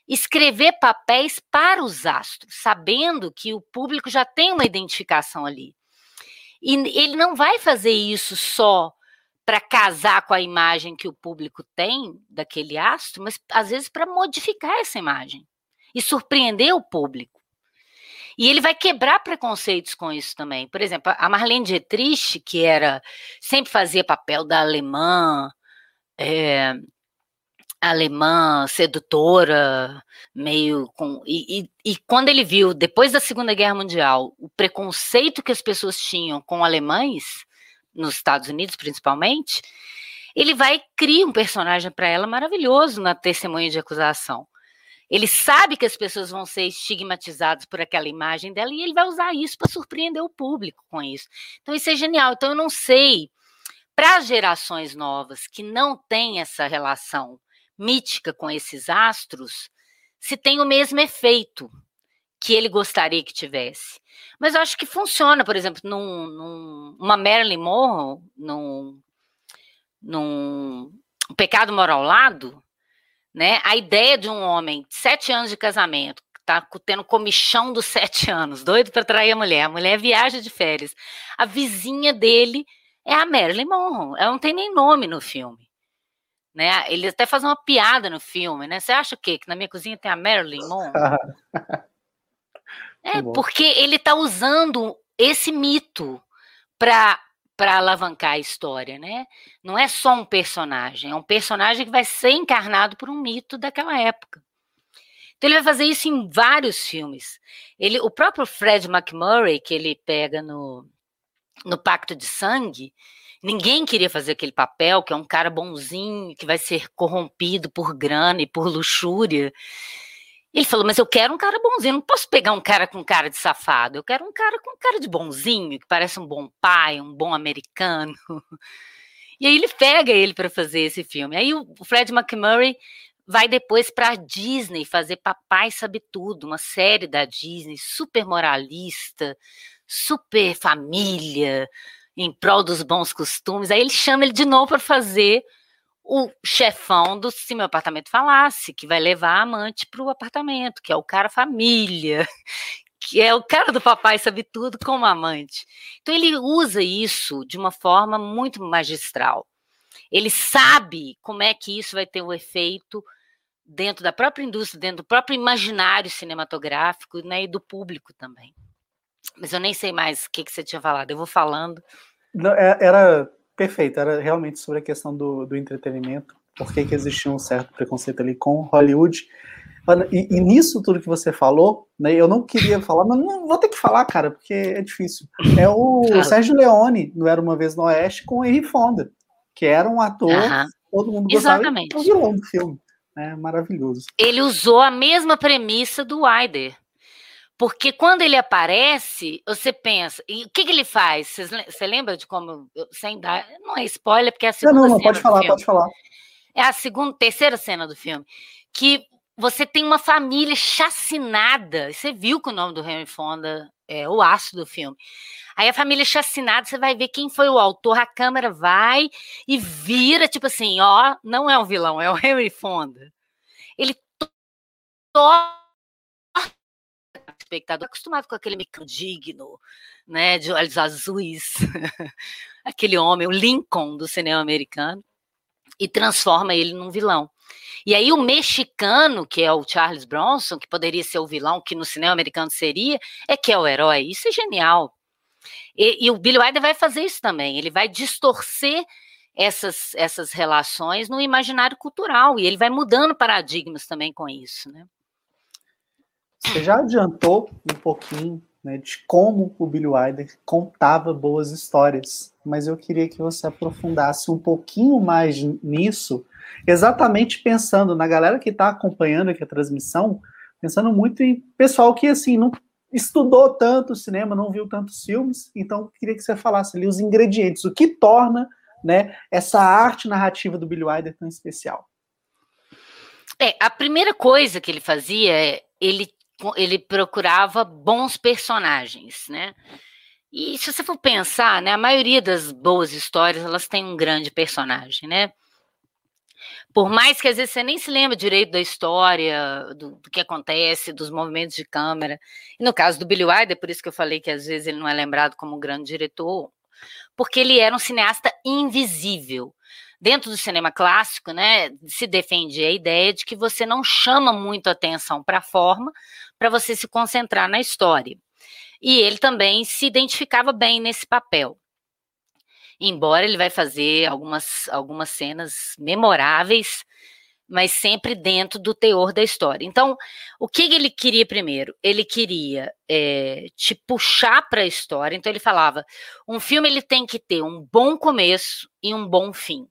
escrever papéis para os astros, sabendo que o público já tem uma identificação ali. E ele não vai fazer isso só para casar com a imagem que o público tem daquele astro, mas às vezes para modificar essa imagem e surpreender o público. E ele vai quebrar preconceitos com isso também. Por exemplo, a Marlene Dietrich, que era sempre fazia papel da alemã, é, alemã sedutora, meio com. E, e, e, quando ele viu, depois da Segunda Guerra Mundial, o preconceito que as pessoas tinham com alemães, nos Estados Unidos principalmente, ele vai criar um personagem para ela maravilhoso na testemunha de acusação. Ele sabe que as pessoas vão ser estigmatizadas por aquela imagem dela e ele vai usar isso para surpreender o público com isso. Então, isso é genial. Então, eu não sei, para gerações novas que não têm essa relação mítica com esses astros se tem o mesmo efeito que ele gostaria que tivesse. Mas eu acho que funciona, por exemplo, num, num uma Marilyn Monroe, num, num Pecado Moral Lado, Né? A ideia de um homem de sete anos de casamento, tá tendo comichão dos sete anos, doido para trair a mulher. A mulher viaja de férias. A vizinha dele é a Marilyn Monroe. Ela não tem nem nome no filme. Né? Ele até faz uma piada no filme, né? Você acha o quê? Que na minha cozinha tem a Marilyn Monroe? é, porque ele está usando esse mito para para alavancar a história, né? Não é só um personagem, é um personagem que vai ser encarnado por um mito daquela época. Então ele vai fazer isso em vários filmes. Ele, o próprio Fred McMurray que ele pega no, no Pacto de Sangue, ninguém queria fazer aquele papel, que é um cara bonzinho, que vai ser corrompido por grana e por luxúria. Ele falou, mas eu quero um cara bonzinho, não posso pegar um cara com cara de safado, eu quero um cara com cara de bonzinho, que parece um bom pai, um bom americano. E aí ele pega ele para fazer esse filme. Aí o Fred McMurray vai depois para a Disney fazer Papai Sabe Tudo, uma série da Disney super moralista, super família, em prol dos bons costumes. Aí ele chama ele de novo para fazer o chefão do Se Meu Apartamento Falasse, que vai levar a amante para o apartamento, que é o cara família, que é o cara do papai sabe tudo como amante. Então ele usa isso de uma forma muito magistral. Ele sabe como é que isso vai ter um efeito dentro da própria indústria, dentro do próprio imaginário cinematográfico né, e do público também. Mas eu nem sei mais o que, que você tinha falado, eu vou falando. Não, é, era perfeito, era realmente sobre a questão do, do entretenimento, por que existia um certo preconceito ali com Hollywood. E, e, nisso tudo que você falou, né, eu não queria falar, mas não vou ter que falar, cara, porque é difícil. É o claro. Sérgio Leone, não Era Uma Vez no Oeste, com o Henry Fonda, que era um ator, todo mundo gostava, Exatamente. o vilão do filme. É maravilhoso. Ele usou a mesma premissa do Wider. Porque quando ele aparece, você pensa, e o que, que ele faz? Você lembra de como, sem dar, não é spoiler, porque é a segunda não, não, não, pode falar, filme. pode falar. É a segunda, terceira cena do filme, que você tem uma família chacinada, você viu que o nome do Henry Fonda é o aço do filme. Aí a família chacinada, você vai ver quem foi o autor, a câmera vai e vira, tipo assim, ó, não é um vilão, é o Henry Fonda. Ele torna espectador acostumado com aquele mecânico digno, né, de olhos azuis, aquele homem, o Lincoln do cinema americano, e transforma ele num vilão. E aí o mexicano, que é o Charles Bronson, que poderia ser o vilão, que no cinema americano seria, é que é o herói. Isso é genial. E, e o Billy Wilder vai fazer isso também. Ele vai distorcer essas, essas relações no imaginário cultural e ele vai mudando paradigmas também com isso, né? Você já adiantou um pouquinho né, de como o Billy Wilder contava boas histórias, mas eu queria que você aprofundasse um pouquinho mais nisso, exatamente pensando na galera que está acompanhando aqui a transmissão, pensando muito em pessoal que assim não estudou tanto cinema, não viu tantos filmes, então queria que você falasse ali os ingredientes, o que torna né, essa arte narrativa do Billy Wilder tão especial. É, a primeira coisa que ele fazia é ele ele procurava bons personagens, né? E se você for pensar, né, a maioria das boas histórias, elas têm um grande personagem, né? Por mais que às vezes você nem se lembra direito da história, do, do que acontece, dos movimentos de câmera. E no caso do Billy Wilder, por isso que eu falei que às vezes ele não é lembrado como um grande diretor, porque ele era um cineasta invisível dentro do cinema clássico, né, se defende a ideia de que você não chama muito atenção para a forma, para você se concentrar na história. E ele também se identificava bem nesse papel. Embora ele vai fazer algumas, algumas cenas memoráveis, mas sempre dentro do teor da história. Então, o que ele queria primeiro? Ele queria é, te puxar para a história. Então, ele falava: um filme ele tem que ter um bom começo e um bom fim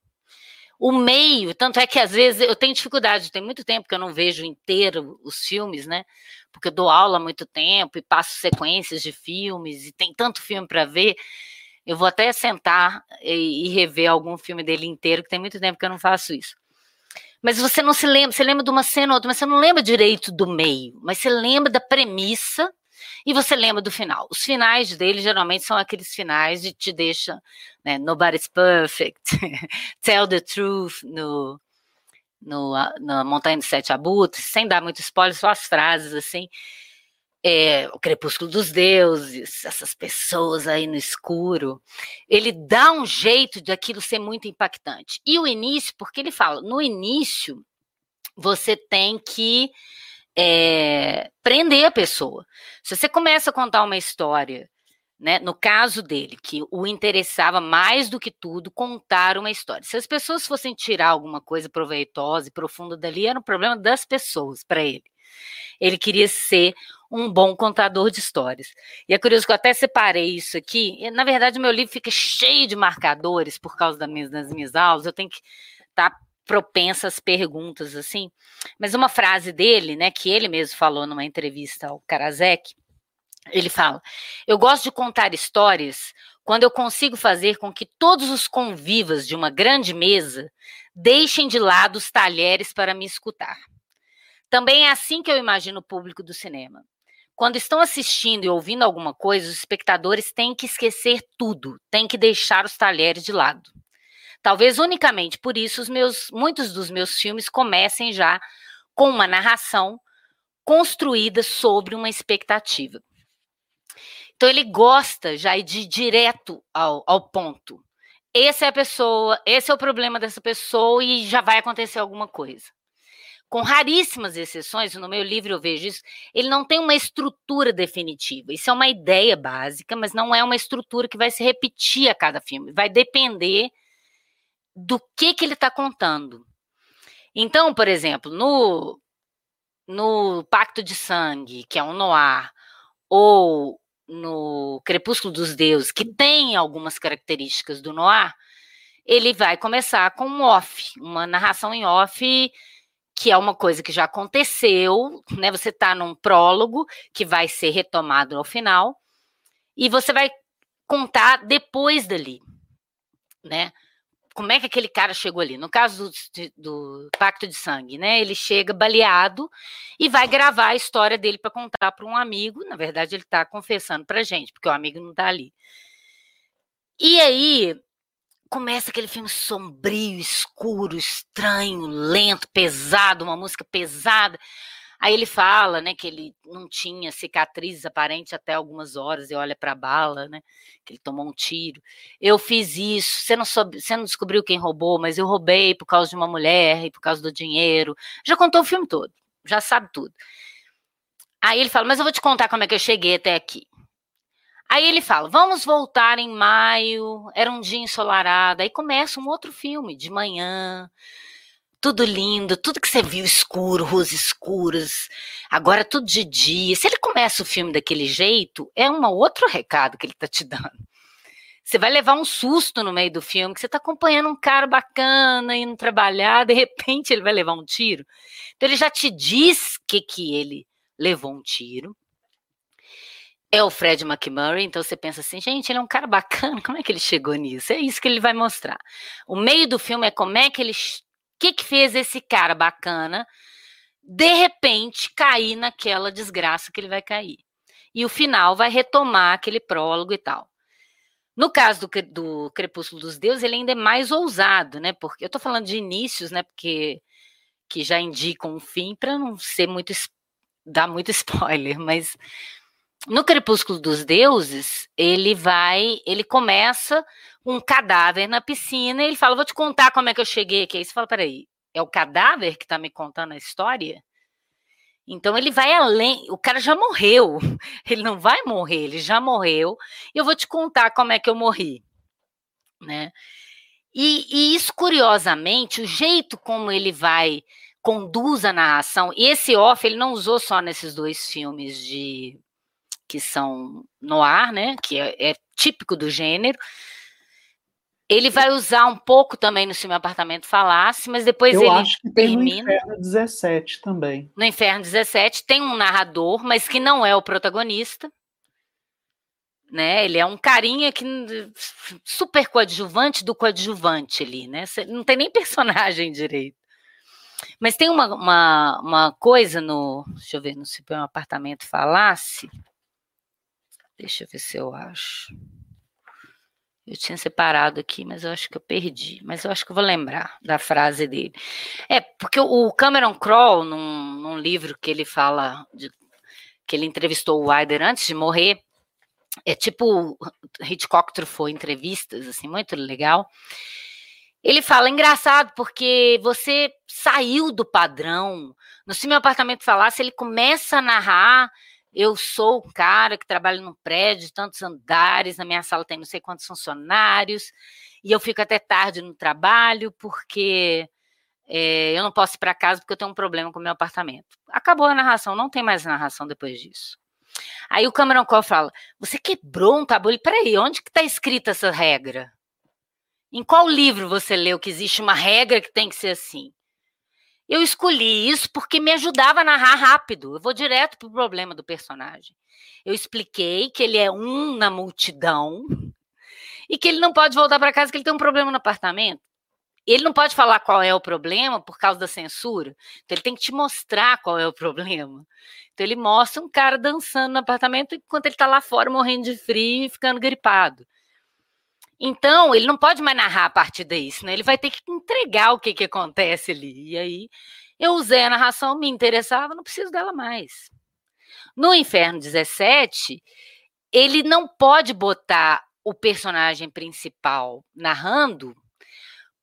o meio, tanto é que às vezes eu tenho dificuldade, tem muito tempo que eu não vejo inteiro os filmes, né? Porque eu dou aula há muito tempo e passo sequências de filmes e tem tanto filme para ver. Eu vou até sentar e, e, rever algum filme dele inteiro, que tem muito tempo que eu não faço isso. Mas você não se lembra, você lembra de uma cena ou outra, mas você não lembra direito do meio, mas você lembra da premissa e você lembra do final. Os finais dele geralmente são aqueles finais de te deixa, né, nobody's perfect, tell the truth no, no, na Montanha de Sete Abutres, sem dar muito spoiler, só as frases assim. É, o crepúsculo dos deuses, essas pessoas aí no escuro, ele dá um jeito de aquilo ser muito impactante. E o início, porque ele fala, no início você tem que é, prender a pessoa. Se você começa a contar uma história né, no caso dele, que o interessava mais do que tudo contar uma história. Se as pessoas fossem tirar alguma coisa proveitosa e profunda dali, era um problema das pessoas para ele. Ele queria ser um bom contador de histórias. E é curioso que eu até separei isso aqui. Na verdade, meu livro fica cheio de marcadores por causa das minhas, das minhas aulas. Eu tenho que estar tá propensa às perguntas assim. Mas uma frase dele, né, que ele mesmo falou numa entrevista ao Karasek, ele fala: Eu gosto de contar histórias quando eu consigo fazer com que todos os convivas de uma grande mesa deixem de lado os talheres para me escutar. Também é assim que eu imagino o público do cinema. Quando estão assistindo e ouvindo alguma coisa, os espectadores têm que esquecer tudo, têm que deixar os talheres de lado. Talvez unicamente por isso os meus, muitos dos meus filmes comecem já com uma narração construída sobre uma expectativa. Então ele gosta já de ir direto ao, ao ponto. Essa é a pessoa, esse é o problema dessa pessoa e já vai acontecer alguma coisa. Com raríssimas exceções, no meu livro eu vejo isso, ele não tem uma estrutura definitiva. Isso é uma ideia básica, mas não é uma estrutura que vai se repetir a cada filme. Vai depender do que, que ele está contando. Então, por exemplo, no, no Pacto de Sangue, que é um noir, ou no Crepúsculo dos Deuses, que tem algumas características do noir, ele vai começar com um off, uma narração em off, que é uma coisa que já aconteceu, né? Você está num prólogo que vai ser retomado no final, e você vai contar depois dali, né? Como é que aquele cara chegou ali? No caso do, do, Pacto de Sangue, né? Ele chega baleado e vai gravar a história dele para contar para um amigo. Na verdade, ele está confessando para gente, porque o amigo não está ali. E aí começa aquele filme sombrio, escuro, estranho, lento, pesado, uma música pesada. Aí ele fala, né, que ele não tinha cicatrizes aparentes até algumas horas e olha para a bala, né, que ele tomou um tiro. Eu fiz isso, você não, soube, você não descobriu quem roubou, mas eu roubei por causa de uma mulher e por causa do dinheiro. Já contou o filme todo, já sabe tudo. Aí ele fala, mas eu vou te contar como é que eu cheguei até aqui. Aí ele fala, vamos voltar em maio, era um dia ensolarado. Aí começa um outro filme, de manhã, tudo lindo, tudo que você viu escuro, ruas escuras, agora tudo de dia. Se ele começa o filme daquele jeito, é um outro recado que ele está te dando. Você vai levar um susto no meio do filme, que você está acompanhando um cara bacana, indo trabalhar, de repente ele vai levar um tiro. Então ele já te diz que, que ele levou um tiro. É o Fred McMurray, então você pensa assim, gente, ele é um cara bacana, como é que ele chegou nisso? É isso que ele vai mostrar. O meio do filme é como é que ele que que fez esse cara bacana de repente cair naquela desgraça que ele vai cair? E o final vai retomar aquele prólogo e tal. No caso do, do Crepúsculo dos Deuses, ele ainda é mais ousado, né? Porque eu tô falando de inícios, né? Porque que já indicam um fim para não ser muito dar muito spoiler, mas no Crepúsculo dos Deuses, ele vai, ele começa um cadáver na piscina e ele fala: Vou te contar como é que eu cheguei aqui. Aí você fala: Peraí, é o cadáver que está me contando a história? Então ele vai além, o cara já morreu, ele não vai morrer, ele já morreu, e eu vou te contar como é que eu morri, né? E, e isso, curiosamente, o jeito como ele vai conduz a narração, e esse off ele não usou só nesses dois filmes de que são no ar, né? Que é, é típico do gênero. Ele vai usar um pouco também no filme Apartamento Falasse, mas depois Eu ele acho que tem termina. no Inferno 17 também. No Inferno 17 tem um narrador, mas que não é o protagonista. Né? Ele é um carinha que super coadjuvante do coadjuvante ali, né? Não tem nem personagem direito. Mas tem uma, uma, uma coisa no. Deixa eu ver, no Se um Apartamento Falasse. Deixa eu ver se eu acho. Eu tinha separado aqui, mas eu acho que eu perdi. Mas eu acho que eu vou lembrar da frase dele. É, porque o Cameron Crowe, num, num livro que ele fala, de, que ele entrevistou o Wilder antes de morrer, é tipo Hitchcock Truffaut entrevistas, assim, muito legal. Ele fala, engraçado, porque você saiu do padrão. No Se Meu Apartamento Falasse, ele começa a narrar eu sou o cara que trabalha num prédio de tantos andares, na minha sala tem não sei quantos funcionários, e eu fico até tarde no trabalho porque é, eu não posso ir para casa porque eu tenho um problema com o meu apartamento. Acabou a narração, não tem mais narração depois disso. Aí o Cameron Cole fala: Você quebrou um tabu? Peraí, onde que está escrita essa regra? Em qual livro você leu que existe uma regra que tem que ser assim? Eu escolhi isso porque me ajudava a narrar rápido. Eu vou direto para o problema do personagem. Eu expliquei que ele é um na multidão e que ele não pode voltar para casa que ele tem um problema no apartamento. Ele não pode falar qual é o problema por causa da censura. Então ele tem que te mostrar qual é o problema. Então ele mostra um cara dançando no apartamento enquanto ele está lá fora morrendo de frio e ficando gripado. Então, ele não pode mais narrar a partir daí, né? ele vai ter que entregar o que, que acontece ali. E aí, eu usei a narração, me interessava, não preciso dela mais. No Inferno 17, ele não pode botar o personagem principal narrando,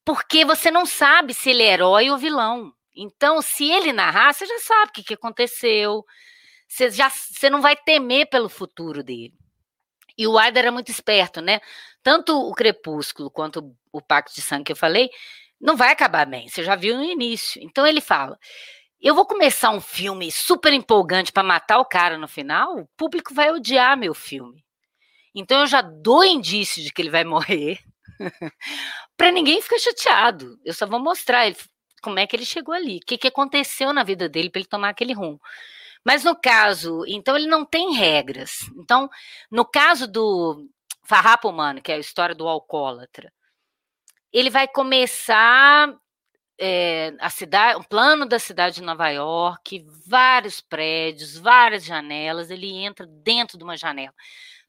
porque você não sabe se ele é herói ou vilão. Então, se ele narrar, você já sabe o que, que aconteceu, você, já, você não vai temer pelo futuro dele. E o Wilder era muito esperto, né? Tanto o Crepúsculo quanto o Pacto de Sangue que eu falei, não vai acabar bem. Você já viu no início. Então ele fala: eu vou começar um filme super empolgante para matar o cara no final, o público vai odiar meu filme. Então eu já dou indício de que ele vai morrer, para ninguém ficar chateado. Eu só vou mostrar ele, como é que ele chegou ali, o que, que aconteceu na vida dele para ele tomar aquele rumo. Mas no caso, então ele não tem regras. Então, no caso do Farrapo Humano, que é a história do alcoólatra, ele vai começar é, a cidade, o plano da cidade de Nova York, vários prédios, várias janelas, ele entra dentro de uma janela.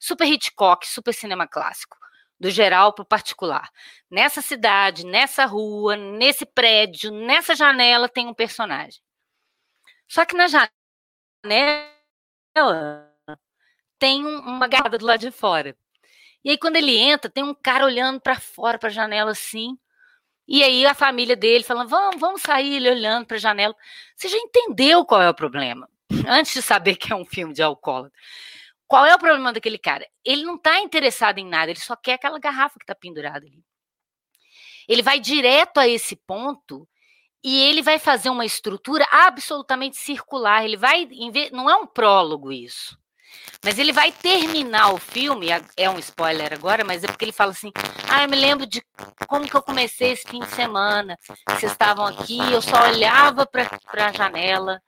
Super Hitchcock, super cinema clássico, do geral para o particular. Nessa cidade, nessa rua, nesse prédio, nessa janela tem um personagem. Só que na janela tem uma garrafa do lado de fora. E aí, quando ele entra, tem um cara olhando para fora, para a janela assim. E aí, a família dele falando: vamos, vamos sair, ele olhando para a janela. Você já entendeu qual é o problema? Antes de saber que é um filme de alcoólatra. Qual é o problema daquele cara? Ele não está interessado em nada, ele só quer aquela garrafa que está pendurada ali. Ele vai direto a esse ponto e ele vai fazer uma estrutura absolutamente circular. Ele vai. Não é um prólogo isso. Mas ele vai terminar o filme, é um spoiler agora, mas é porque ele fala assim: Ah, eu me lembro de como que eu comecei esse fim de semana. Vocês estavam aqui, eu só olhava para a janela,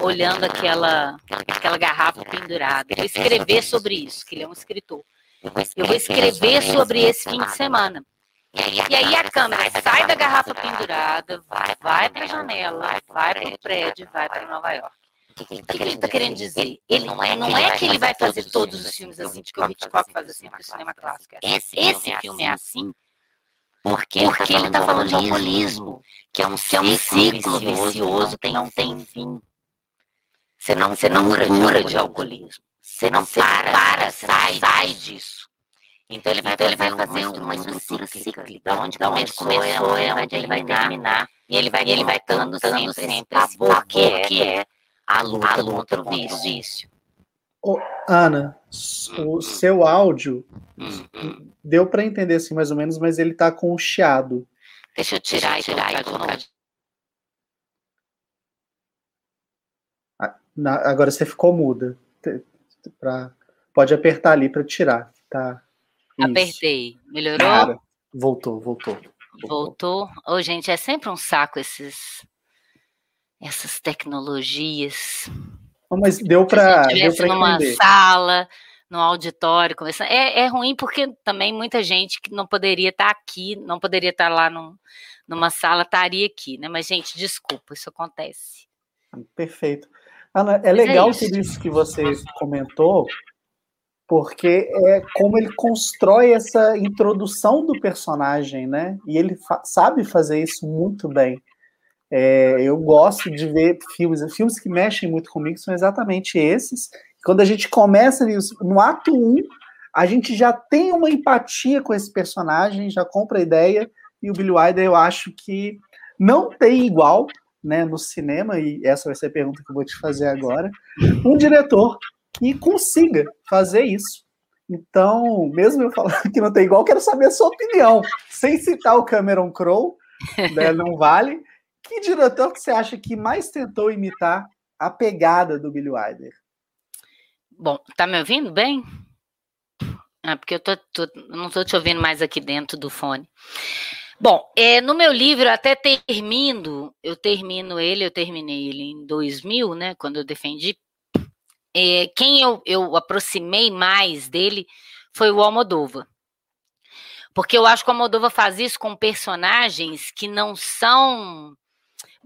olhando aquela, aquela garrafa pendurada. Eu vou escrever sobre isso, que ele é um escritor. Eu vou escrever sobre esse fim de semana. E aí a câmera sai da garrafa pendurada, vai para a janela, vai para o prédio, vai para Nova York. O que, que ele está querendo dizer? Ele não é, não é que ele vai fazer todos os filmes assim, que o Hitchcock faz assim para o cinema clássico. Esse, esse filme é assim porque, porque ele está falando de alcoolismo, que é um, que é um ciclo vicioso que não tem fim. Você não, você não cura de alcoolismo. Você não para, para sai, sai disso. Então ele vai, então, ele vai fazer uma estrutura cíclica, da onde, da onde começou, é onde ele vai terminar, e ele vai, ele vai dando sempre, sempre esse porquê que é a luta, a luta contra o vício. Oh, Ana, o seu áudio deu para entender assim mais ou menos, mas ele está com o chiado. Deixa eu tirar e tirar e colocar. Agora você ficou muda. Pra, pode apertar ali para tirar, tá? Apertei. Melhorou? Cara, voltou, voltou. Voltou. Ô, oh, gente, é sempre um saco esses essas tecnologias. Oh, mas deu para deu para numa sala, no auditório, conversando. É, é ruim porque também muita gente que não poderia estar tá aqui, não poderia estar tá lá no, numa sala, estaria aqui, né? Mas, gente, desculpa, isso acontece. Perfeito. Ana, é mas é legal é tudo isso que você comentou, porque é como ele constrói essa introdução do personagem, né? E ele fa sabe fazer isso muito bem. É, eu gosto de ver filmes, filmes que mexem muito comigo são exatamente esses. Quando a gente começa no ato 1, um, a gente já tem uma empatia com esse personagem, já compra a ideia, e o Billy Wilder eu acho que não tem igual né, no cinema, e essa vai ser a pergunta que eu vou te fazer agora, um diretor que consiga fazer isso. Então, mesmo eu falando que não tem igual, quero saber a sua opinião. Sem citar o Cameron Crowe, né, não vale. Que diretor que você acha que mais tentou imitar a pegada do Billy Wilder? Bom, tá me ouvindo bem? Ah, porque eu tô, tô, não estou te ouvindo mais aqui dentro do fone. Bom, é, no meu livro, até termino, eu termino ele, eu terminei ele em 2000, né, quando eu defendi. É, quem eu, eu aproximei mais dele foi o Almodova. Porque eu acho que o Almodova faz isso com personagens que não são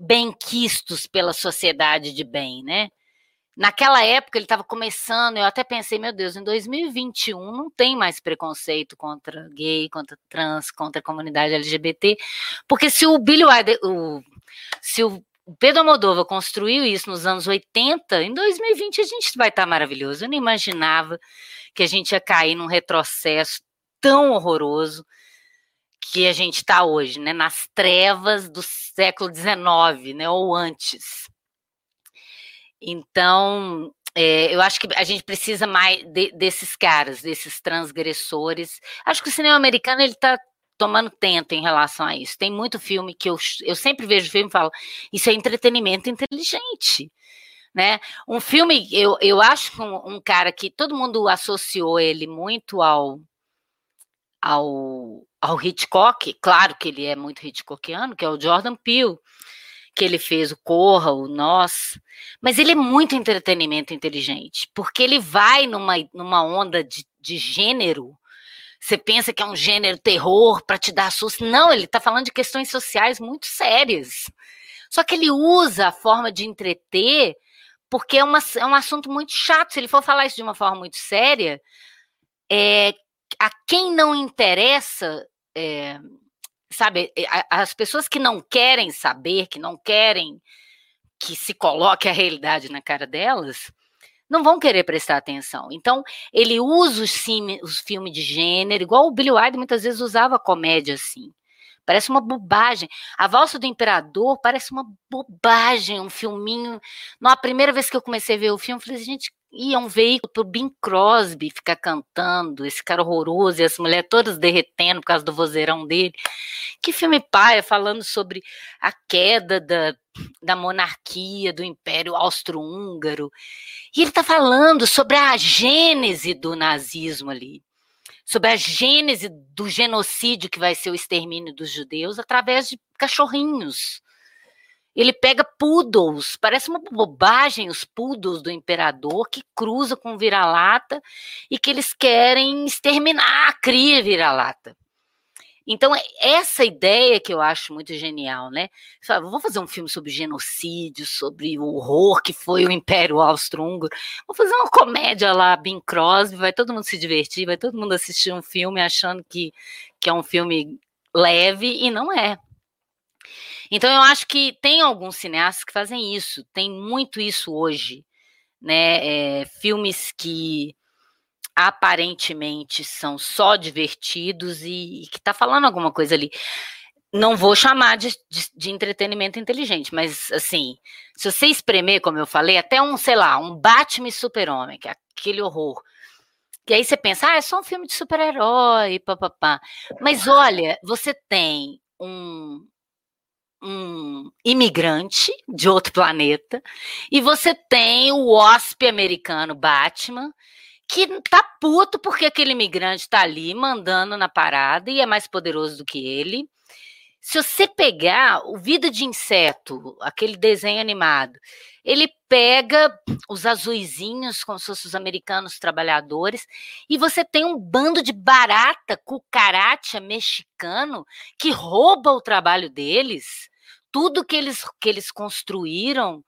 bem quistos pela sociedade de bem, né? Naquela época ele estava começando, eu até pensei, meu Deus, em 2021 não tem mais preconceito contra gay, contra trans, contra a comunidade LGBT, porque se o Billy Wilder, o, se o Pedro Moldova construiu isso nos anos 80, em 2020 a gente vai estar tá maravilhoso. Eu não imaginava que a gente ia cair num retrocesso tão horroroso que a gente está hoje, né, nas trevas do século XIX, né, ou antes. Então, é, eu acho que a gente precisa mais de, desses caras, desses transgressores. Acho que o cinema americano ele está tomando tento em relação a isso. Tem muito filme que eu, eu sempre vejo filme e falo, isso é entretenimento inteligente. Né? Um filme, eu, eu acho que um, um cara que todo mundo associou ele muito ao, ao, ao Hitchcock, claro que ele é muito Hitchcockiano, que é o Jordan Peele que ele fez, o Corra, o Nós, mas ele é muito entretenimento inteligente, porque ele vai numa, numa onda de, de gênero. Você pensa que é um gênero terror para te dar susto. Não, ele está falando de questões sociais muito sérias. Só que ele usa a forma de entreter porque é, uma, é um assunto muito chato. Se ele for falar isso de uma forma muito séria, é, a quem não interessa é, sabe, as pessoas que não querem saber, que não querem que se coloque a realidade na cara delas, não vão querer prestar atenção. Então, ele usa os, os filmes de gênero, igual o Billy Wilder muitas vezes usava comédia assim. Parece uma bobagem. A Valsa do Imperador parece uma bobagem, um filminho. Na primeira vez que eu comecei a ver o filme, eu falei, gente, ia um veículo pro Bing Crosby ficar cantando, esse cara horroroso, e as mulheres todas derretendo por causa do vozeirão dele. Que filme paia, falando sobre a queda da, da monarquia, do Império Austro-Húngaro. E ele está falando sobre a gênese do nazismo ali, sobre a gênese do genocídio que vai ser o extermínio dos judeus através de cachorrinhos ele pega poodles, parece uma bobagem os poodles do imperador que cruza com vira-lata e que eles querem exterminar a cria vira-lata. Então, é essa ideia que eu acho muito genial, né? Vou fazer um filme sobre genocídio, sobre o horror que foi o Império Austro-Húngaro. Vou fazer uma comédia lá, Bing Crosby, vai todo mundo se divertir, vai todo mundo assistir um filme achando que, que é um filme leve, e não é. Então eu acho que tem alguns cineastas que fazem isso, tem muito isso hoje, né? É, filmes que aparentemente são só divertidos e, e que tá falando alguma coisa ali. Não vou chamar de, de, de, entretenimento inteligente, mas assim, se você espremer, como eu falei, até um, sei lá, um Batman Super-Homem, que é aquele horror. E aí você pensa, ah, é só um filme de super-herói, papapá. Mas olha, você tem um, um imigrante de outro planeta e você tem o hóspede americano Batman que tá puto porque aquele imigrante tá ali mandando na parada e é mais poderoso do que ele. Se você pegar o Vida de Inseto, aquele desenho animado, ele pega os azuizinhos, como se fossem os americanos trabalhadores, e você tem um bando de barata cucaracha mexicano que rouba o trabalho deles tudo que eles, que eles construíram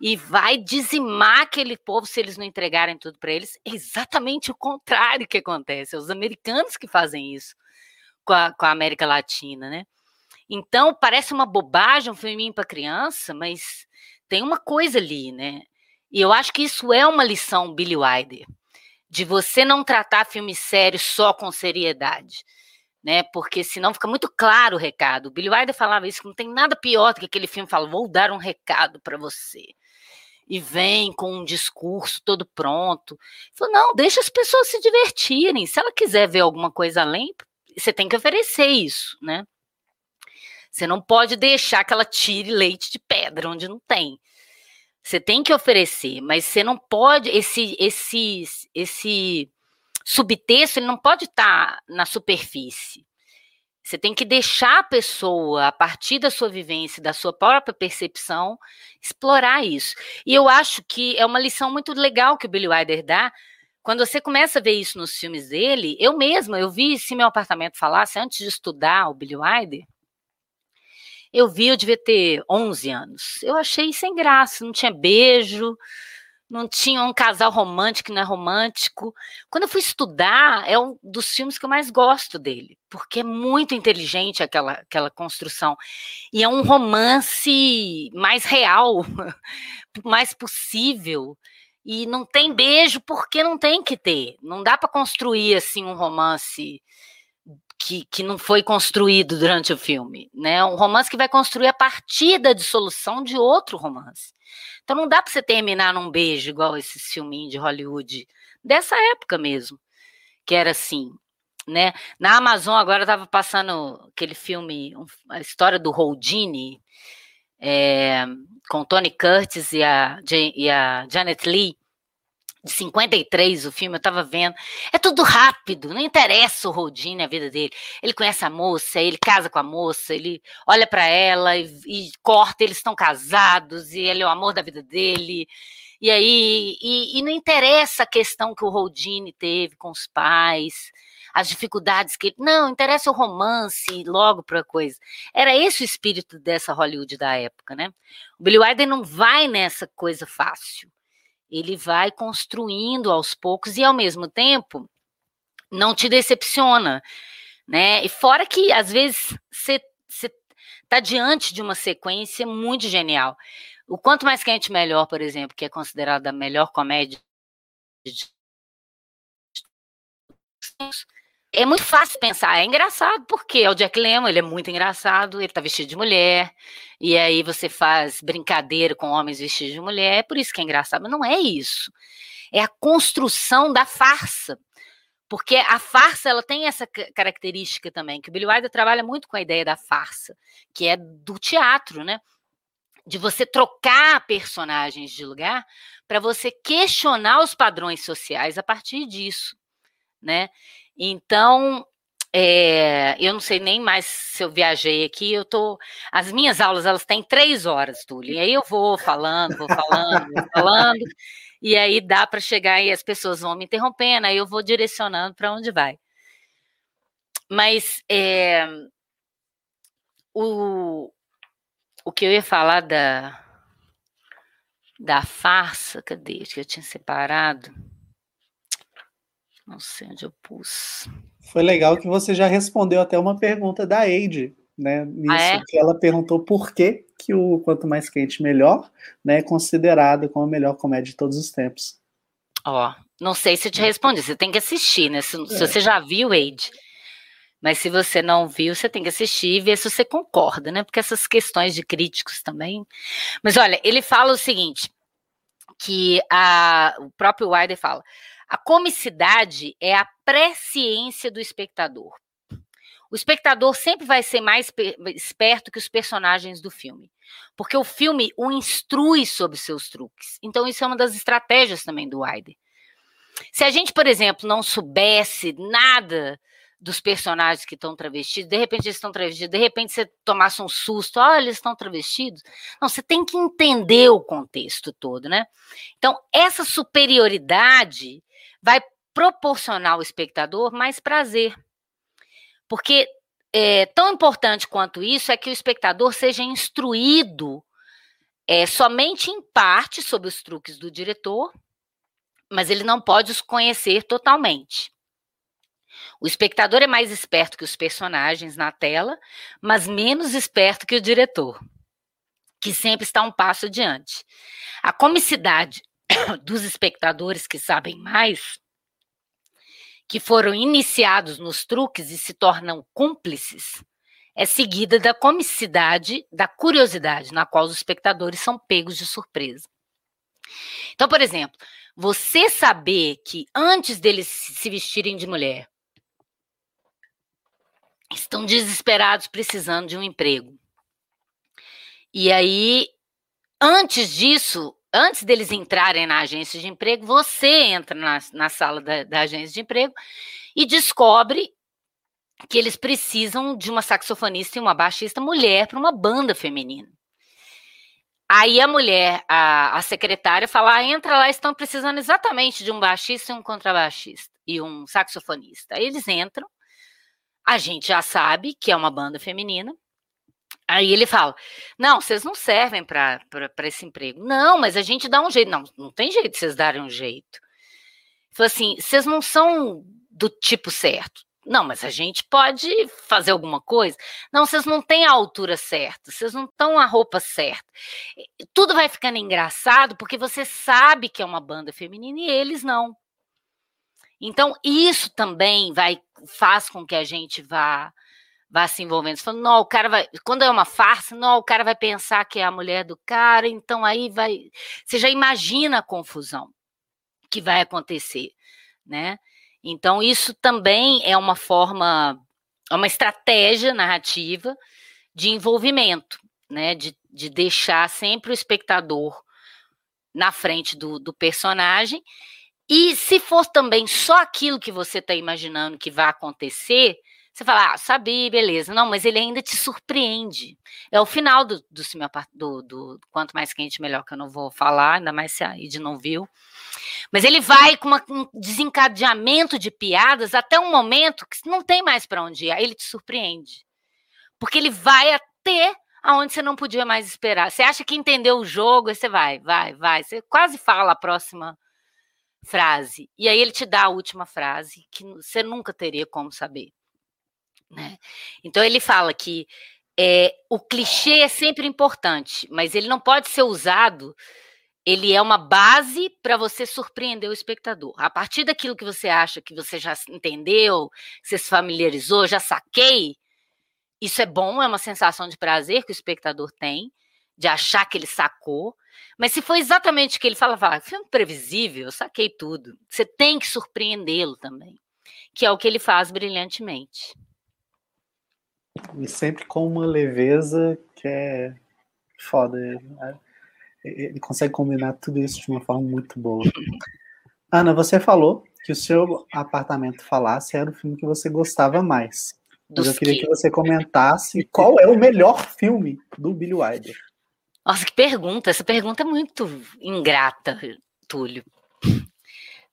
e vai dizimar aquele povo se eles não entregarem tudo para eles. É exatamente o contrário que acontece. É os americanos que fazem isso com a, com a América Latina, né? Então, parece uma bobagem um filminho para criança, mas tem uma coisa ali, né? E eu acho que isso é uma lição Billy Wilder, de você não tratar filme sério só com seriedade, né? Porque senão fica muito claro o recado. O Billy Wilder falava isso, que não tem nada pior do que aquele filme fala, vou dar um recado para você. E vem com um discurso todo pronto. Falou, não, deixa as pessoas se divertirem. Se ela quiser ver alguma coisa além, você tem que oferecer isso, né? Você não pode deixar que ela tire leite de pedra onde não tem. Você tem que oferecer, mas você não pode esse esse esse subtexto, ele não pode estar tá na superfície. Você tem que deixar a pessoa, a partir da sua vivência, da sua própria percepção, explorar isso. E eu acho que é uma lição muito legal que o Billy Wilder dá. Quando você começa a ver isso nos filmes dele, eu mesma, eu vi se meu apartamento falasse antes de estudar o Billy Wilder, eu vi, eu devia ter 11 anos. Eu achei sem graça, não tinha beijo, não tinha um casal romântico, não é romântico. Quando eu fui estudar, é um dos filmes que eu mais gosto dele, porque é muito inteligente aquela, aquela construção. E é um romance mais real, mais possível. E não tem beijo porque não tem que ter. Não dá para construir assim um romance que, que não foi construído durante o filme, né? Um romance que vai construir a partir da dissolução de outro romance. Então não dá para você terminar num beijo igual esse filminho de Hollywood dessa época mesmo, que era assim, né? Na Amazon agora estava passando aquele filme, a história do Houdini, é, com Tony Curtis e a, e a Janet Lee de 53, o filme, eu tava vendo. É tudo rápido, não interessa o Rodine, a vida dele. Ele conhece a moça, ele casa com a moça, ele olha para ela e, e, corta, eles estão casados e ele é o amor da vida dele. E aí, e, e não interessa a questão que o Rodine teve com os pais, as dificuldades que ele. Não, interessa o romance logo para coisa. Era esse o espírito dessa Hollywood da época, né? O Billy Wilder não vai nessa coisa fácil ele vai construindo aos poucos e ao mesmo tempo não te decepciona, né? E fora que às vezes você está diante de uma sequência muito genial. O quanto mais quente melhor, por exemplo, que é considerada a melhor comédia de é muito fácil pensar, é engraçado, porque é o Jack Lemmon, ele é muito engraçado, ele tá vestido de mulher, e aí você faz brincadeira com homens vestidos de mulher, é por isso que é engraçado, mas não é isso. É a construção da farsa. Porque a farsa ela tem essa característica também, que o Billy Wilder trabalha muito com a ideia da farsa, que é do teatro, né? De você trocar personagens de lugar para você questionar os padrões sociais a partir disso, né? Então, é, eu não sei nem mais se eu viajei aqui, eu tô. As minhas aulas elas têm três horas, Túlio. E aí eu vou falando, vou falando, vou falando, e aí dá para chegar e as pessoas vão me interrompendo, aí eu vou direcionando para onde vai. Mas é, o, o que eu ia falar da, da farsa, cadê? Que eu tinha separado. Não sei onde eu pus. Foi legal que você já respondeu até uma pergunta da Eide, né? Nisso ah, é? que ela perguntou por que, que o Quanto Mais Quente Melhor né, é considerado como a melhor comédia de todos os tempos. Ó, não sei se eu te respondi, você tem que assistir, né? Se, é. se você já viu, Eide. Mas se você não viu, você tem que assistir e ver se você concorda, né? Porque essas questões de críticos também. Mas olha, ele fala o seguinte: que a, o próprio Wilder fala a comicidade é a presciência do espectador. O espectador sempre vai ser mais esperto que os personagens do filme, porque o filme o instrui sobre seus truques. Então, isso é uma das estratégias também do Wilder. Se a gente, por exemplo, não soubesse nada dos personagens que estão travestidos, de repente eles estão travestidos, de repente você tomasse um susto, olha, eles estão travestidos. Não, você tem que entender o contexto todo, né? Então, essa superioridade vai proporcionar ao espectador mais prazer. Porque é, tão importante quanto isso é que o espectador seja instruído é, somente em parte sobre os truques do diretor, mas ele não pode os conhecer totalmente. O espectador é mais esperto que os personagens na tela, mas menos esperto que o diretor, que sempre está um passo adiante. A comicidade dos espectadores que sabem mais, que foram iniciados nos truques e se tornam cúmplices, é seguida da comicidade, da curiosidade, na qual os espectadores são pegos de surpresa. Então, por exemplo, você saber que antes deles se vestirem de mulher, estão desesperados precisando de um emprego. E aí, antes disso, antes deles entrarem na agência de emprego, você entra na, na sala da, da agência de emprego e descobre que eles precisam de uma saxofonista e uma baixista mulher para uma banda feminina. Aí a mulher, a, a secretária, fala: ah, entra lá, estão precisando exatamente de um baixista e um contrabaixista e um saxofonista. Aí eles entram, a gente já sabe que é uma banda feminina. Aí ele fala: Não, vocês não servem para esse emprego. Não, mas a gente dá um jeito. Não, não tem jeito de vocês darem um jeito. Falou assim: vocês não são do tipo certo. Não, mas a gente pode fazer alguma coisa. Não, vocês não têm a altura certa, vocês não estão a roupa certa. Tudo vai ficando engraçado porque você sabe que é uma banda feminina e eles não. Então, isso também vai faz com que a gente vá vá se envolvendo. Você fala, não, o cara vai. Quando é uma farsa, não, o cara vai pensar que é a mulher do cara, então aí vai. Você já imagina a confusão que vai acontecer, né? Então, isso também é uma forma, é uma estratégia narrativa de envolvimento, né? De, de deixar sempre o espectador na frente do, do personagem e se for também só aquilo que você está imaginando que vai acontecer, você fala, ah, sabia, beleza. Não, mas ele ainda te surpreende. É o final do, do, do, do Quanto Mais Quente, Melhor, que eu não vou falar, ainda mais se a Id não viu. Mas ele vai com uma, um desencadeamento de piadas até um momento que não tem mais para onde ir. Aí ele te surpreende. Porque ele vai até aonde você não podia mais esperar. Você acha que entendeu o jogo, aí você vai, vai, vai. Você quase fala a próxima frase. E aí ele te dá a última frase, que você nunca teria como saber. Né? Então ele fala que é, o clichê é sempre importante, mas ele não pode ser usado. Ele é uma base para você surpreender o espectador. A partir daquilo que você acha que você já entendeu, que você se familiarizou, já saquei, isso é bom, é uma sensação de prazer que o espectador tem, de achar que ele sacou. Mas se foi exatamente o que ele falava, ah, filme previsível, eu saquei tudo. Você tem que surpreendê-lo também, que é o que ele faz brilhantemente. E sempre com uma leveza que é foda. Né? Ele consegue combinar tudo isso de uma forma muito boa. Ana, você falou que o seu apartamento falasse era o filme que você gostava mais. Mas eu queria que... que você comentasse qual é o melhor filme do Billy Wilder. Nossa, que pergunta! Essa pergunta é muito ingrata, Túlio.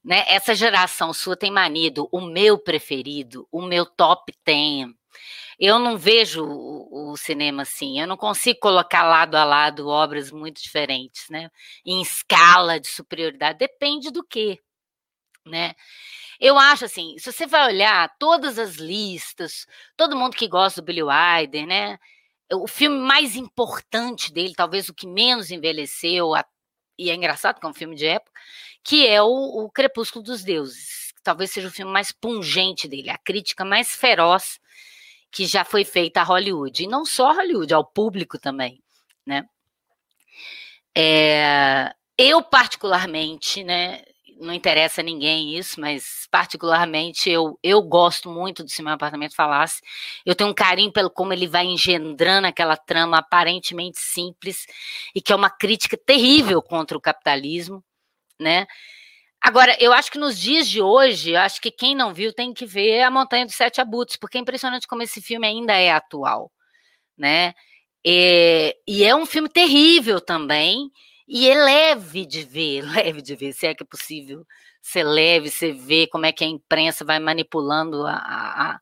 Né? Essa geração sua tem manido o meu preferido, o meu top 10. Eu não vejo o, o, cinema assim, eu não consigo colocar lado a lado obras muito diferentes, né? Em escala de superioridade, depende do que, né? Eu acho assim, se você vai olhar todas as listas, todo mundo que gosta do Billy Wilder, né? o filme mais importante dele, talvez o que menos envelheceu, e é engraçado que é um filme de época, que é o, o Crepúsculo dos Deuses. Talvez seja o filme mais pungente dele, a crítica mais feroz que já foi feita a Hollywood. E não só a Hollywood, ao público também, né? É, eu, particularmente, né, não interessa a ninguém isso, mas particularmente eu, eu gosto muito do Se Meu Apartamento Falasse. Eu tenho um carinho pelo como ele vai engendrando aquela trama aparentemente simples e que é uma crítica terrível contra o capitalismo, né? Agora, eu acho que nos dias de hoje, acho que quem não viu tem que ver A Montanha dos Sete Abutres, porque é impressionante como esse filme ainda é atual, né? E, e é um filme terrível também, e é leve de ver, leve de ver, se é que é possível ser leve, você vê como é que a imprensa vai manipulando a, a,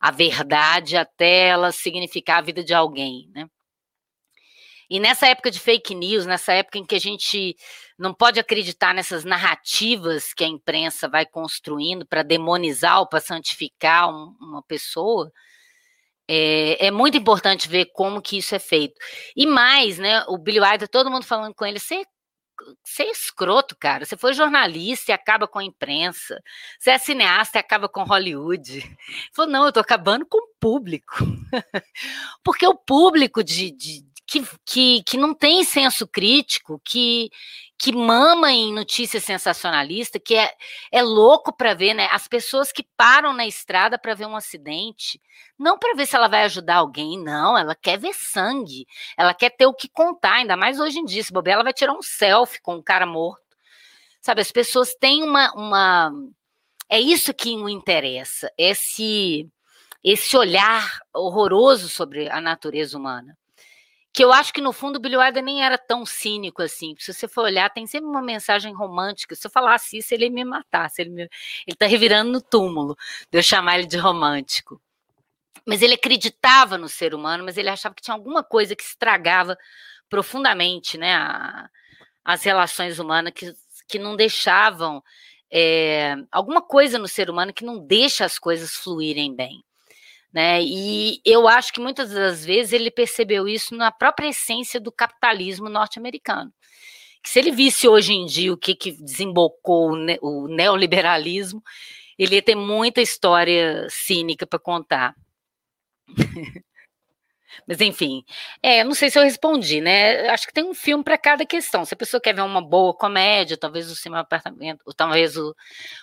a verdade até ela significar a vida de alguém, né? E nessa época de fake news, nessa época em que a gente não pode acreditar nessas narrativas que a imprensa vai construindo para demonizar ou para santificar um, uma pessoa, é, é, muito importante ver como que isso é feito. E mais, né? O Billy Wilder, todo mundo falando com ele, você você é escroto, cara. Você foi jornalista e acaba com a imprensa. Você é cineasta e acaba com Hollywood. Ele falou, não, eu tô acabando com o público. Porque o público de, de, que, que, que não tem senso crítico, que, que mama em notícia sensacionalista, que é, é louco para ver, né? As pessoas que param na estrada para ver um acidente, não para ver se ela vai ajudar alguém, não, ela quer ver sangue, ela quer ter o que contar, ainda mais hoje em dia. Se bobear, ela vai tirar um selfie com um cara morto. Sabe, as pessoas têm uma. uma... É isso que o interessa, esse, esse olhar horroroso sobre a natureza humana que eu acho que no fundo o Billy Wilder nem era tão cínico assim. Se você for olhar, tem sempre uma mensagem romântica. Se eu falasse isso, ele ia me matar. Se ele, me... ele tá revirando no túmulo de eu chamar ele de romântico. Mas ele acreditava no ser humano, mas ele achava que tinha alguma coisa que estragava profundamente né, a, as relações humanas, que, que não deixavam. É, alguma coisa no ser humano que não deixa as coisas fluírem bem. Né? E eu acho que muitas das vezes ele percebeu isso na própria essência do capitalismo norte-americano. Que se ele visse hoje em dia o que, que desembocou o neoliberalismo, ele ia ter muita história cínica para contar. Mas enfim, é, não sei se eu respondi, né? Acho que tem um filme para cada questão. Se a pessoa quer ver uma boa comédia, talvez o seu apartamento, ou talvez o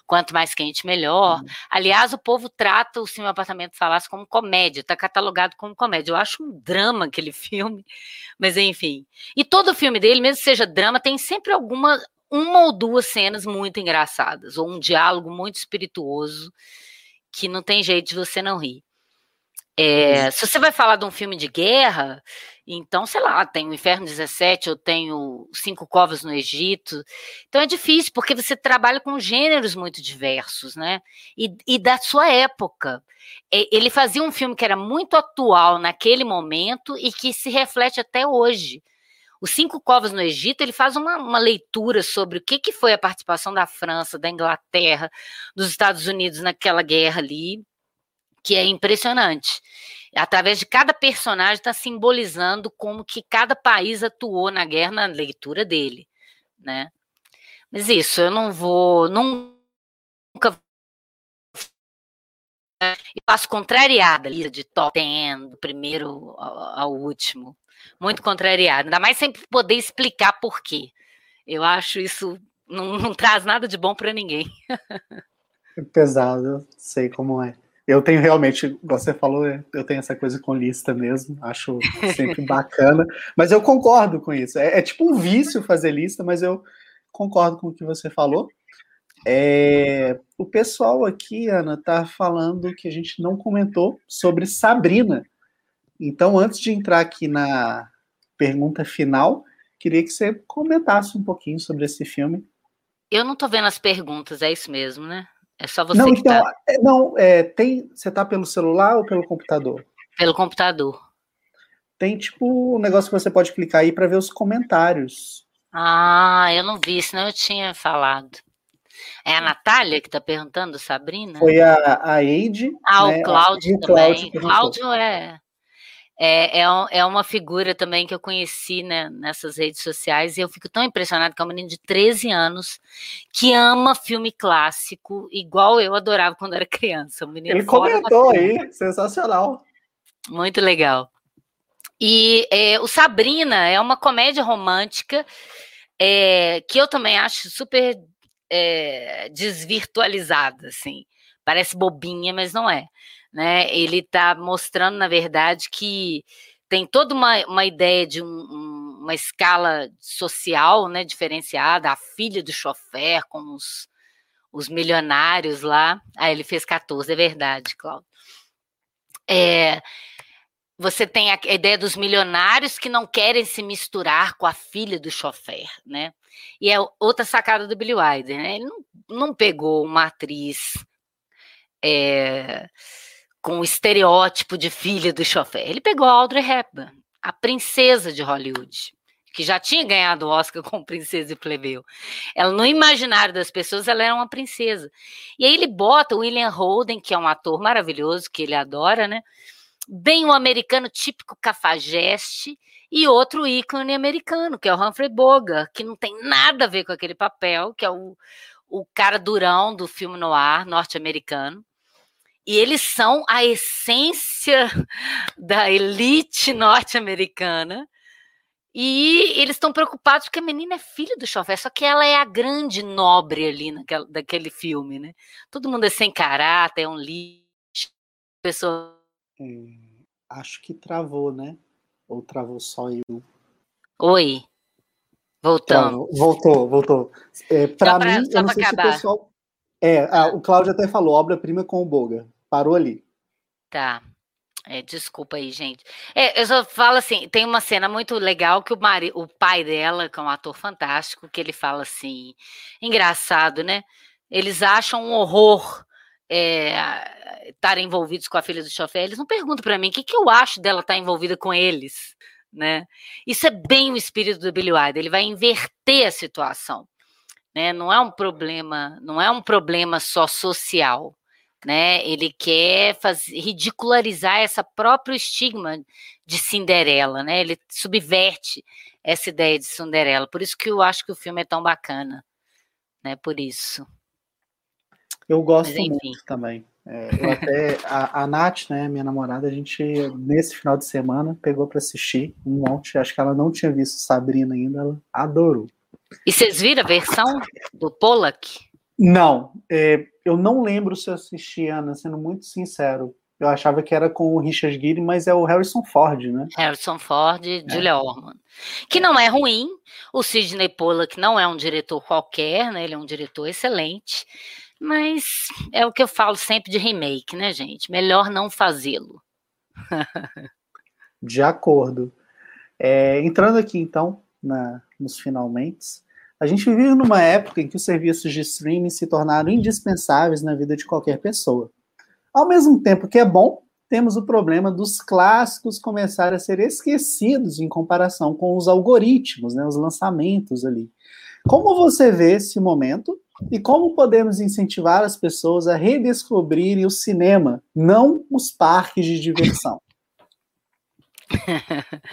quanto mais quente melhor. Uhum. Aliás, o povo trata o seu apartamento falasse como comédia, está catalogado como comédia. Eu acho um drama aquele filme, mas enfim. E todo filme dele, mesmo que seja drama, tem sempre alguma uma ou duas cenas muito engraçadas, ou um diálogo muito espirituoso que não tem jeito de você não rir. É, se você vai falar de um filme de guerra, então, sei lá, tem o Inferno 17, eu tenho Cinco Covas no Egito. Então é difícil, porque você trabalha com gêneros muito diversos, né? E, e da sua época. Ele fazia um filme que era muito atual naquele momento e que se reflete até hoje. Os Cinco Covas no Egito, ele faz uma, uma leitura sobre o que, que foi a participação da França, da Inglaterra, dos Estados Unidos naquela guerra ali, que é impressionante. Através de cada personagem está simbolizando como que cada país atuou na guerra na leitura dele, né? Mas isso, eu não vou, nunca eu passo contrariada de top 10, do primeiro ao, ao último. Muito contrariada. Ainda mais sem poder explicar por quê. Eu acho isso não, não traz nada de bom para ninguém. É pesado, sei como é. Eu tenho realmente, você falou, eu tenho essa coisa com lista mesmo, acho sempre bacana, mas eu concordo com isso. É, é, tipo um vício fazer lista, mas eu concordo com o que você falou. É, o pessoal aqui, Ana, tá falando que a gente não comentou sobre Sabrina. Então, antes de entrar aqui na pergunta final, queria que você comentasse um pouquinho sobre esse filme. Eu não tô vendo as perguntas, é isso mesmo, né? É só você não, então, tá... É, não, é, tem, você tá pelo celular ou pelo computador? Pelo computador. Tem tipo um negócio que você pode clicar aí para ver os comentários. Ah, eu não vi, senão eu tinha falado. É a Natália que está perguntando, Sabrina? Foi a, a Eide. Ah, né? o Cláudio também. Cláudio é, é, é, é, uma figura também que eu conheci né, nessas redes sociais e eu fico tão impressionada que é um menino de 13 anos que ama filme clássico, igual eu adorava quando era criança. Um Ele comentou aí, sensacional. Muito legal. E é, o Sabrina é uma comédia romântica é, que eu também acho super é, desvirtualizada, assim. Parece bobinha, mas não é né? Ele está mostrando, na verdade, que tem toda uma, uma ideia de um, um, uma escala social né, diferenciada, a filha do chofer com os, os milionários lá. Ah, ele fez 14, é verdade, Cláudio. É, você tem a ideia dos milionários que não querem se misturar com a filha do chofer, né? E é outra sacada do Billy Wilder, né? Ele não, não pegou uma atriz é, com o estereótipo de filha do chofer. Ele pegou a Audrey Hepburn. a princesa de Hollywood, que já tinha ganhado o Oscar com Princesa e Plebeu. Ela, no imaginário das pessoas, ela era uma princesa. E aí ele bota o William Holden, que é um ator maravilhoso, que ele adora, né? Bem um americano típico cafajeste, e outro ícone americano, que é o Humphrey Bogart, que não tem nada a ver com aquele papel, que é o, o cara durão do filme noir norte-americano. E eles são a essência da elite norte-americana. E eles estão preocupados porque a menina é filha do chofé, só que ela é a grande nobre ali naquela, daquele filme, né? Todo mundo é sem caráter, é um lixo, pessoa. É, acho que travou, né? Ou travou só eu? Oi. Voltamos. Voltou, voltou. É, para mim, eu não sei acabar. se o pessoal. É, a, o Cláudio até falou, obra-prima com o Boga. Parou ali. Tá. É, desculpa aí, gente. É, eu só falo assim, tem uma cena muito legal que o, mari, o pai dela, que é um ator fantástico, que ele fala assim, engraçado, né? Eles acham um horror é, estar envolvidos com a filha do chofer. Eles não perguntam para mim o que, que eu acho dela estar envolvida com eles né? Isso é bem o espírito do Billy Wilder, ele vai inverter a situação, né? Não é um problema, não é um problema só social, né? Ele quer fazer, ridicularizar essa próprio estigma de Cinderela, né? Ele subverte essa ideia de Cinderela. Por isso que eu acho que o filme é tão bacana, né? Por isso. Eu gosto Mas, muito também. É, eu até, a, a Nath, né, minha namorada, a gente, nesse final de semana, pegou para assistir um monte. Acho que ela não tinha visto Sabrina ainda, ela adorou. E vocês viram a versão do Pollack? Não, é, eu não lembro se eu assisti, Ana, sendo muito sincero. Eu achava que era com o Richard Gere, mas é o Harrison Ford, né? Harrison Ford e é. Julia Ormond. Que não é ruim. O Sidney Pollack não é um diretor qualquer, né? Ele é um diretor excelente. Mas é o que eu falo sempre de remake, né, gente? Melhor não fazê-lo. de acordo. É, entrando aqui, então, na, nos finalmente, a gente vive numa época em que os serviços de streaming se tornaram indispensáveis na vida de qualquer pessoa. Ao mesmo tempo que é bom, temos o problema dos clássicos começarem a ser esquecidos em comparação com os algoritmos, né, os lançamentos ali. Como você vê esse momento e como podemos incentivar as pessoas a redescobrirem o cinema, não os parques de diversão?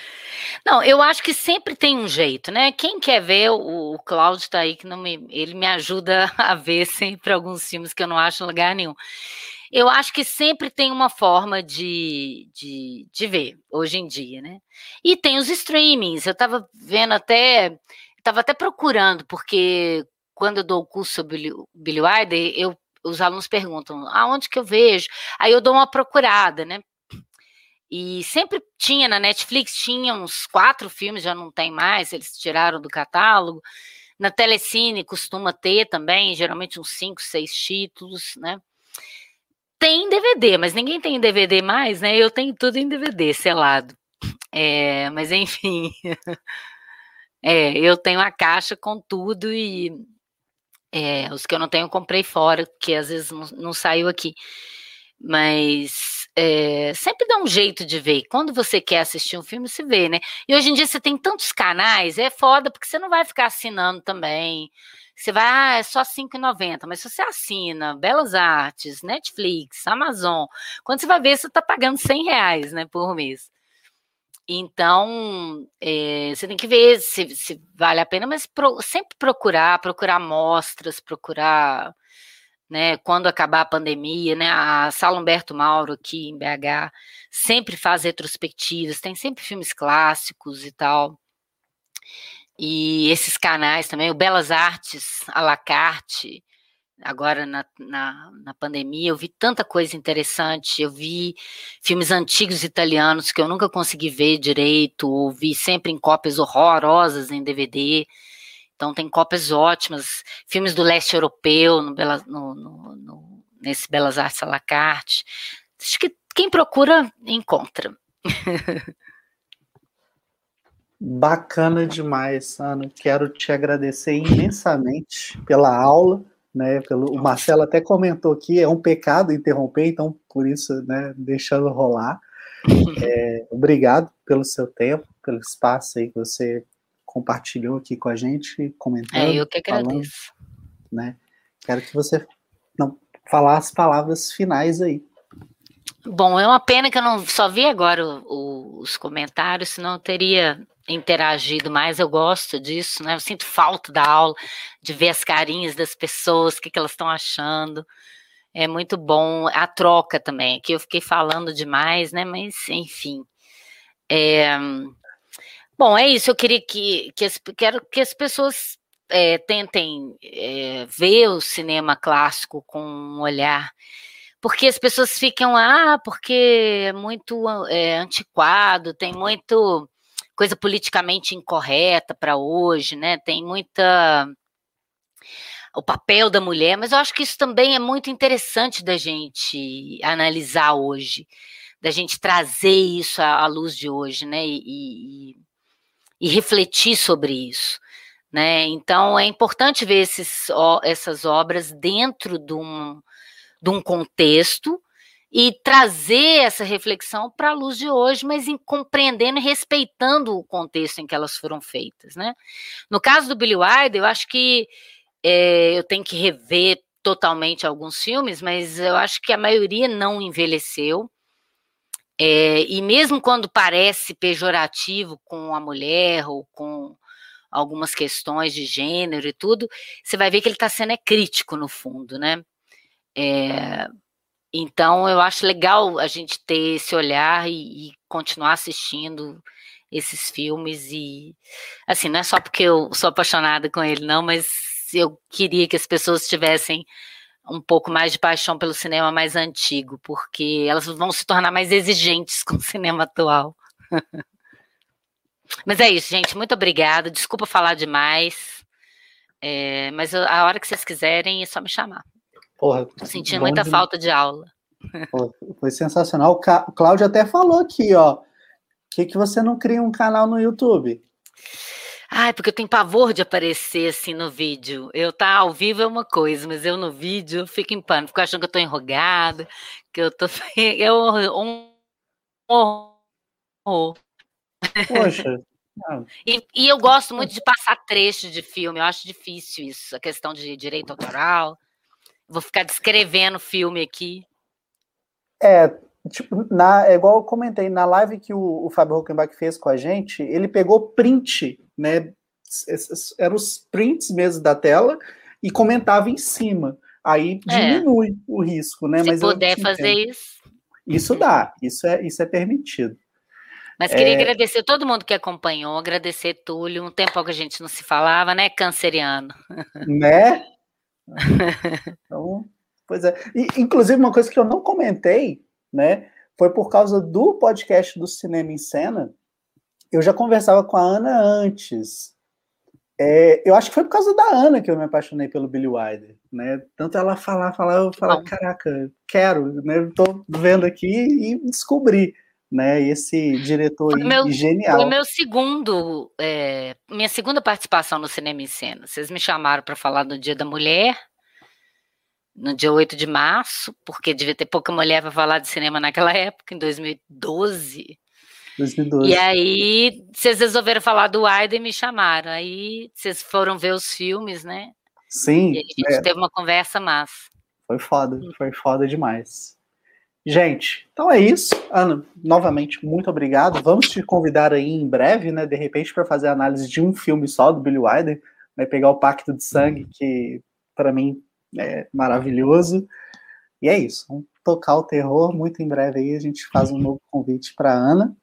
Não, eu acho que sempre tem um jeito, né? Quem quer ver, o, o Cláudio está aí, que não me, ele me ajuda a ver sempre alguns filmes que eu não acho em lugar nenhum. Eu acho que sempre tem uma forma de, de, de ver, hoje em dia, né? E tem os streamings, eu estava vendo até, estava até procurando, porque quando eu dou o curso sobre Billy Wilder, eu, os alunos perguntam, aonde que eu vejo? Aí eu dou uma procurada, né? E sempre tinha na Netflix, tinha uns quatro filmes, já não tem mais, eles tiraram do catálogo. Na Telecine costuma ter também, geralmente uns cinco, seis títulos, né? Tem DVD, mas ninguém tem DVD mais, né? Eu tenho tudo em DVD, selado. É, mas enfim, é, eu tenho a caixa com tudo e é, os que eu não tenho, eu comprei fora, que às vezes não, não saiu aqui. Mas é, sempre dá um jeito de ver. Quando você quer assistir um filme, você vê, né? E hoje em dia você tem tantos canais, é foda, porque você não vai ficar assinando também. Você vai, ah, é só R$5,90, mas se você assina Belas Artes, Netflix, Amazon, quando você vai ver, você está pagando 100 reais, né, por mês. Então, é, você tem que ver se, se vale a pena, mas pro, sempre procurar, procurar mostras, procurar, né, quando acabar a pandemia, né, a Sala Humberto Mauro aqui em BH sempre faz retrospectivas, tem sempre filmes clássicos e tal. E esses canais também, o Belas Artes à la carte, agora na, na, na, pandemia, eu vi tanta coisa interessante, eu vi filmes antigos italianos que eu nunca consegui ver direito, ou vi sempre em cópias horrorosas em DVD, então tem cópias ótimas, filmes do leste europeu, no, Bela, no, no, no nesse Belas Artes à la carte, acho que quem procura, encontra. Bacana demais, Ana. Quero te agradecer imensamente pela aula né? Pelo, o Marcelo até comentou aqui, é um pecado interromper, então por isso, né, deixando rolar. É, obrigado pelo seu tempo, pelo espaço aí que você compartilhou aqui com a gente, comentando. É, eu que agradeço. Falando, né? Quero que você não falar as palavras finais aí. Bom, é uma pena que eu não só vi agora o, o, os comentários, senão eu teria interagido mais. Eu gosto disso, né? Eu sinto falta da aula, de ver as carinhas das pessoas, o que, que elas estão achando. É muito bom a troca também. Aqui eu fiquei falando demais, né? Mas, enfim. É... Bom, é isso. Eu queria que, que as, quero que as pessoas é, tentem é, ver o cinema clássico com um olhar porque as pessoas ficam, ah, porque é muito é, antiquado, tem muito coisa politicamente incorreta para hoje, né? Tem muita o papel da mulher, mas eu acho que isso também é muito interessante da gente analisar hoje, da gente trazer isso à, luz de hoje, né? E, e, e, refletir sobre isso. Né? Então é importante ver esses, essas obras dentro de um, de um contexto e trazer essa reflexão para a luz de hoje, mas em compreendendo e respeitando o contexto em que elas foram feitas, né? No caso do Billy Wilder, eu acho que é, eu tenho que rever totalmente alguns filmes, mas eu acho que a maioria não envelheceu. É, e mesmo quando parece pejorativo com a mulher ou com algumas questões de gênero e tudo, você vai ver que ele está sendo é crítico no fundo, né? É, então, eu acho legal a gente ter esse olhar e, e, continuar assistindo esses filmes e assim, não é só porque eu sou apaixonada com ele, não, mas eu queria que as pessoas tivessem um pouco mais de paixão pelo cinema mais antigo, porque elas vão se tornar mais exigentes com o cinema atual. mas é isso, gente. Muito obrigada. Desculpa falar demais. É, mas a hora que vocês quiserem é só me chamar. Porra, Senti muita falta de aula. Pô, foi sensacional. O Cláudio até falou aqui, ó. Por que, que você não cria um canal no YouTube? Ai, porque eu tenho pavor de aparecer assim no vídeo. Eu tá ao vivo é uma coisa, mas eu no vídeo eu fico em pânico, fico achando que eu tô enrugada, que eu tô. É um horror. Poxa. E, e, eu gosto muito de passar trechos de filme, eu acho difícil isso, a questão de direito autoral. Vou ficar descrevendo o filme aqui. É, tipo, na, é igual eu comentei, na live que o, o Fábio Huckenbach fez com a gente, ele pegou print, né? Eram os prints mesmo da tela e comentava em cima. Aí é. diminui é. o risco, né? Se Mas puder fazer isso. Isso dá, isso é, isso é permitido. Mas queria é... agradecer todo mundo que acompanhou, agradecer Túlio, um tempo que a gente não se falava, né, canceriano? Né? Então, pois é. E, inclusive, uma coisa que eu não comentei, né, foi por causa do podcast do Cinema em Cena. Eu já conversava com a Ana antes. É, eu acho que foi por causa da Ana que eu me apaixonei pelo Billy Wilder, né? Tanto ela falar, falar, eu falar, caraca, quero, né? Estou vendo aqui e descobri, né? Esse diretor meu, genial. Foi meu segundo, é, minha segunda participação no Cinema em Cena. Vocês me chamaram para falar do Dia da Mulher, no dia 8 de março, porque devia ter pouca mulher para falar de cinema naquela época, em 2012. 2012. E aí, vocês resolveram falar do Aida e me chamaram. Aí, vocês foram ver os filmes, né? Sim. E a gente é. teve uma conversa massa. Foi foda, foi foda demais. Gente, então é isso. Ana, novamente, muito obrigado. Vamos te convidar aí em breve, né? De repente, para fazer a análise de um filme só do Billy Wilder. Vai pegar o Pacto de Sangue, que para mim é maravilhoso. E é isso. Vamos tocar o terror. Muito em breve aí a gente faz um novo convite para Ana.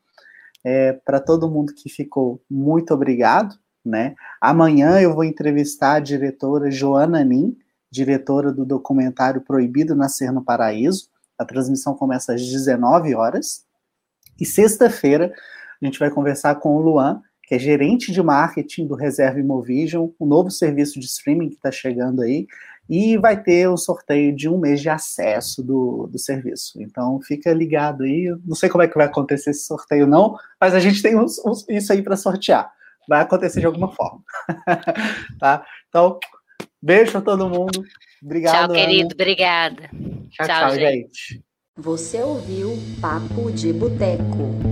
É, para todo mundo que ficou, muito obrigado. Né? Amanhã eu vou entrevistar a diretora Joana Nin, diretora do documentário Proibido Nascer no Paraíso. A transmissão começa às 19 horas. E sexta-feira a gente vai conversar com o Luan, que é gerente de marketing do Reserva Imovision, um novo serviço de streaming que está chegando aí, e vai ter o sorteio de um mês de acesso do, do serviço. Então fica ligado aí. Não sei como é que vai acontecer esse sorteio, não, mas a gente tem uns, uns, isso aí para sortear. Vai acontecer de alguma forma. tá? Então, beijo para todo mundo. Obrigado. Tchau, querido. Ana. Obrigada. Tchau, tchau, tchau gente. gente. Você ouviu Papo de Boteco.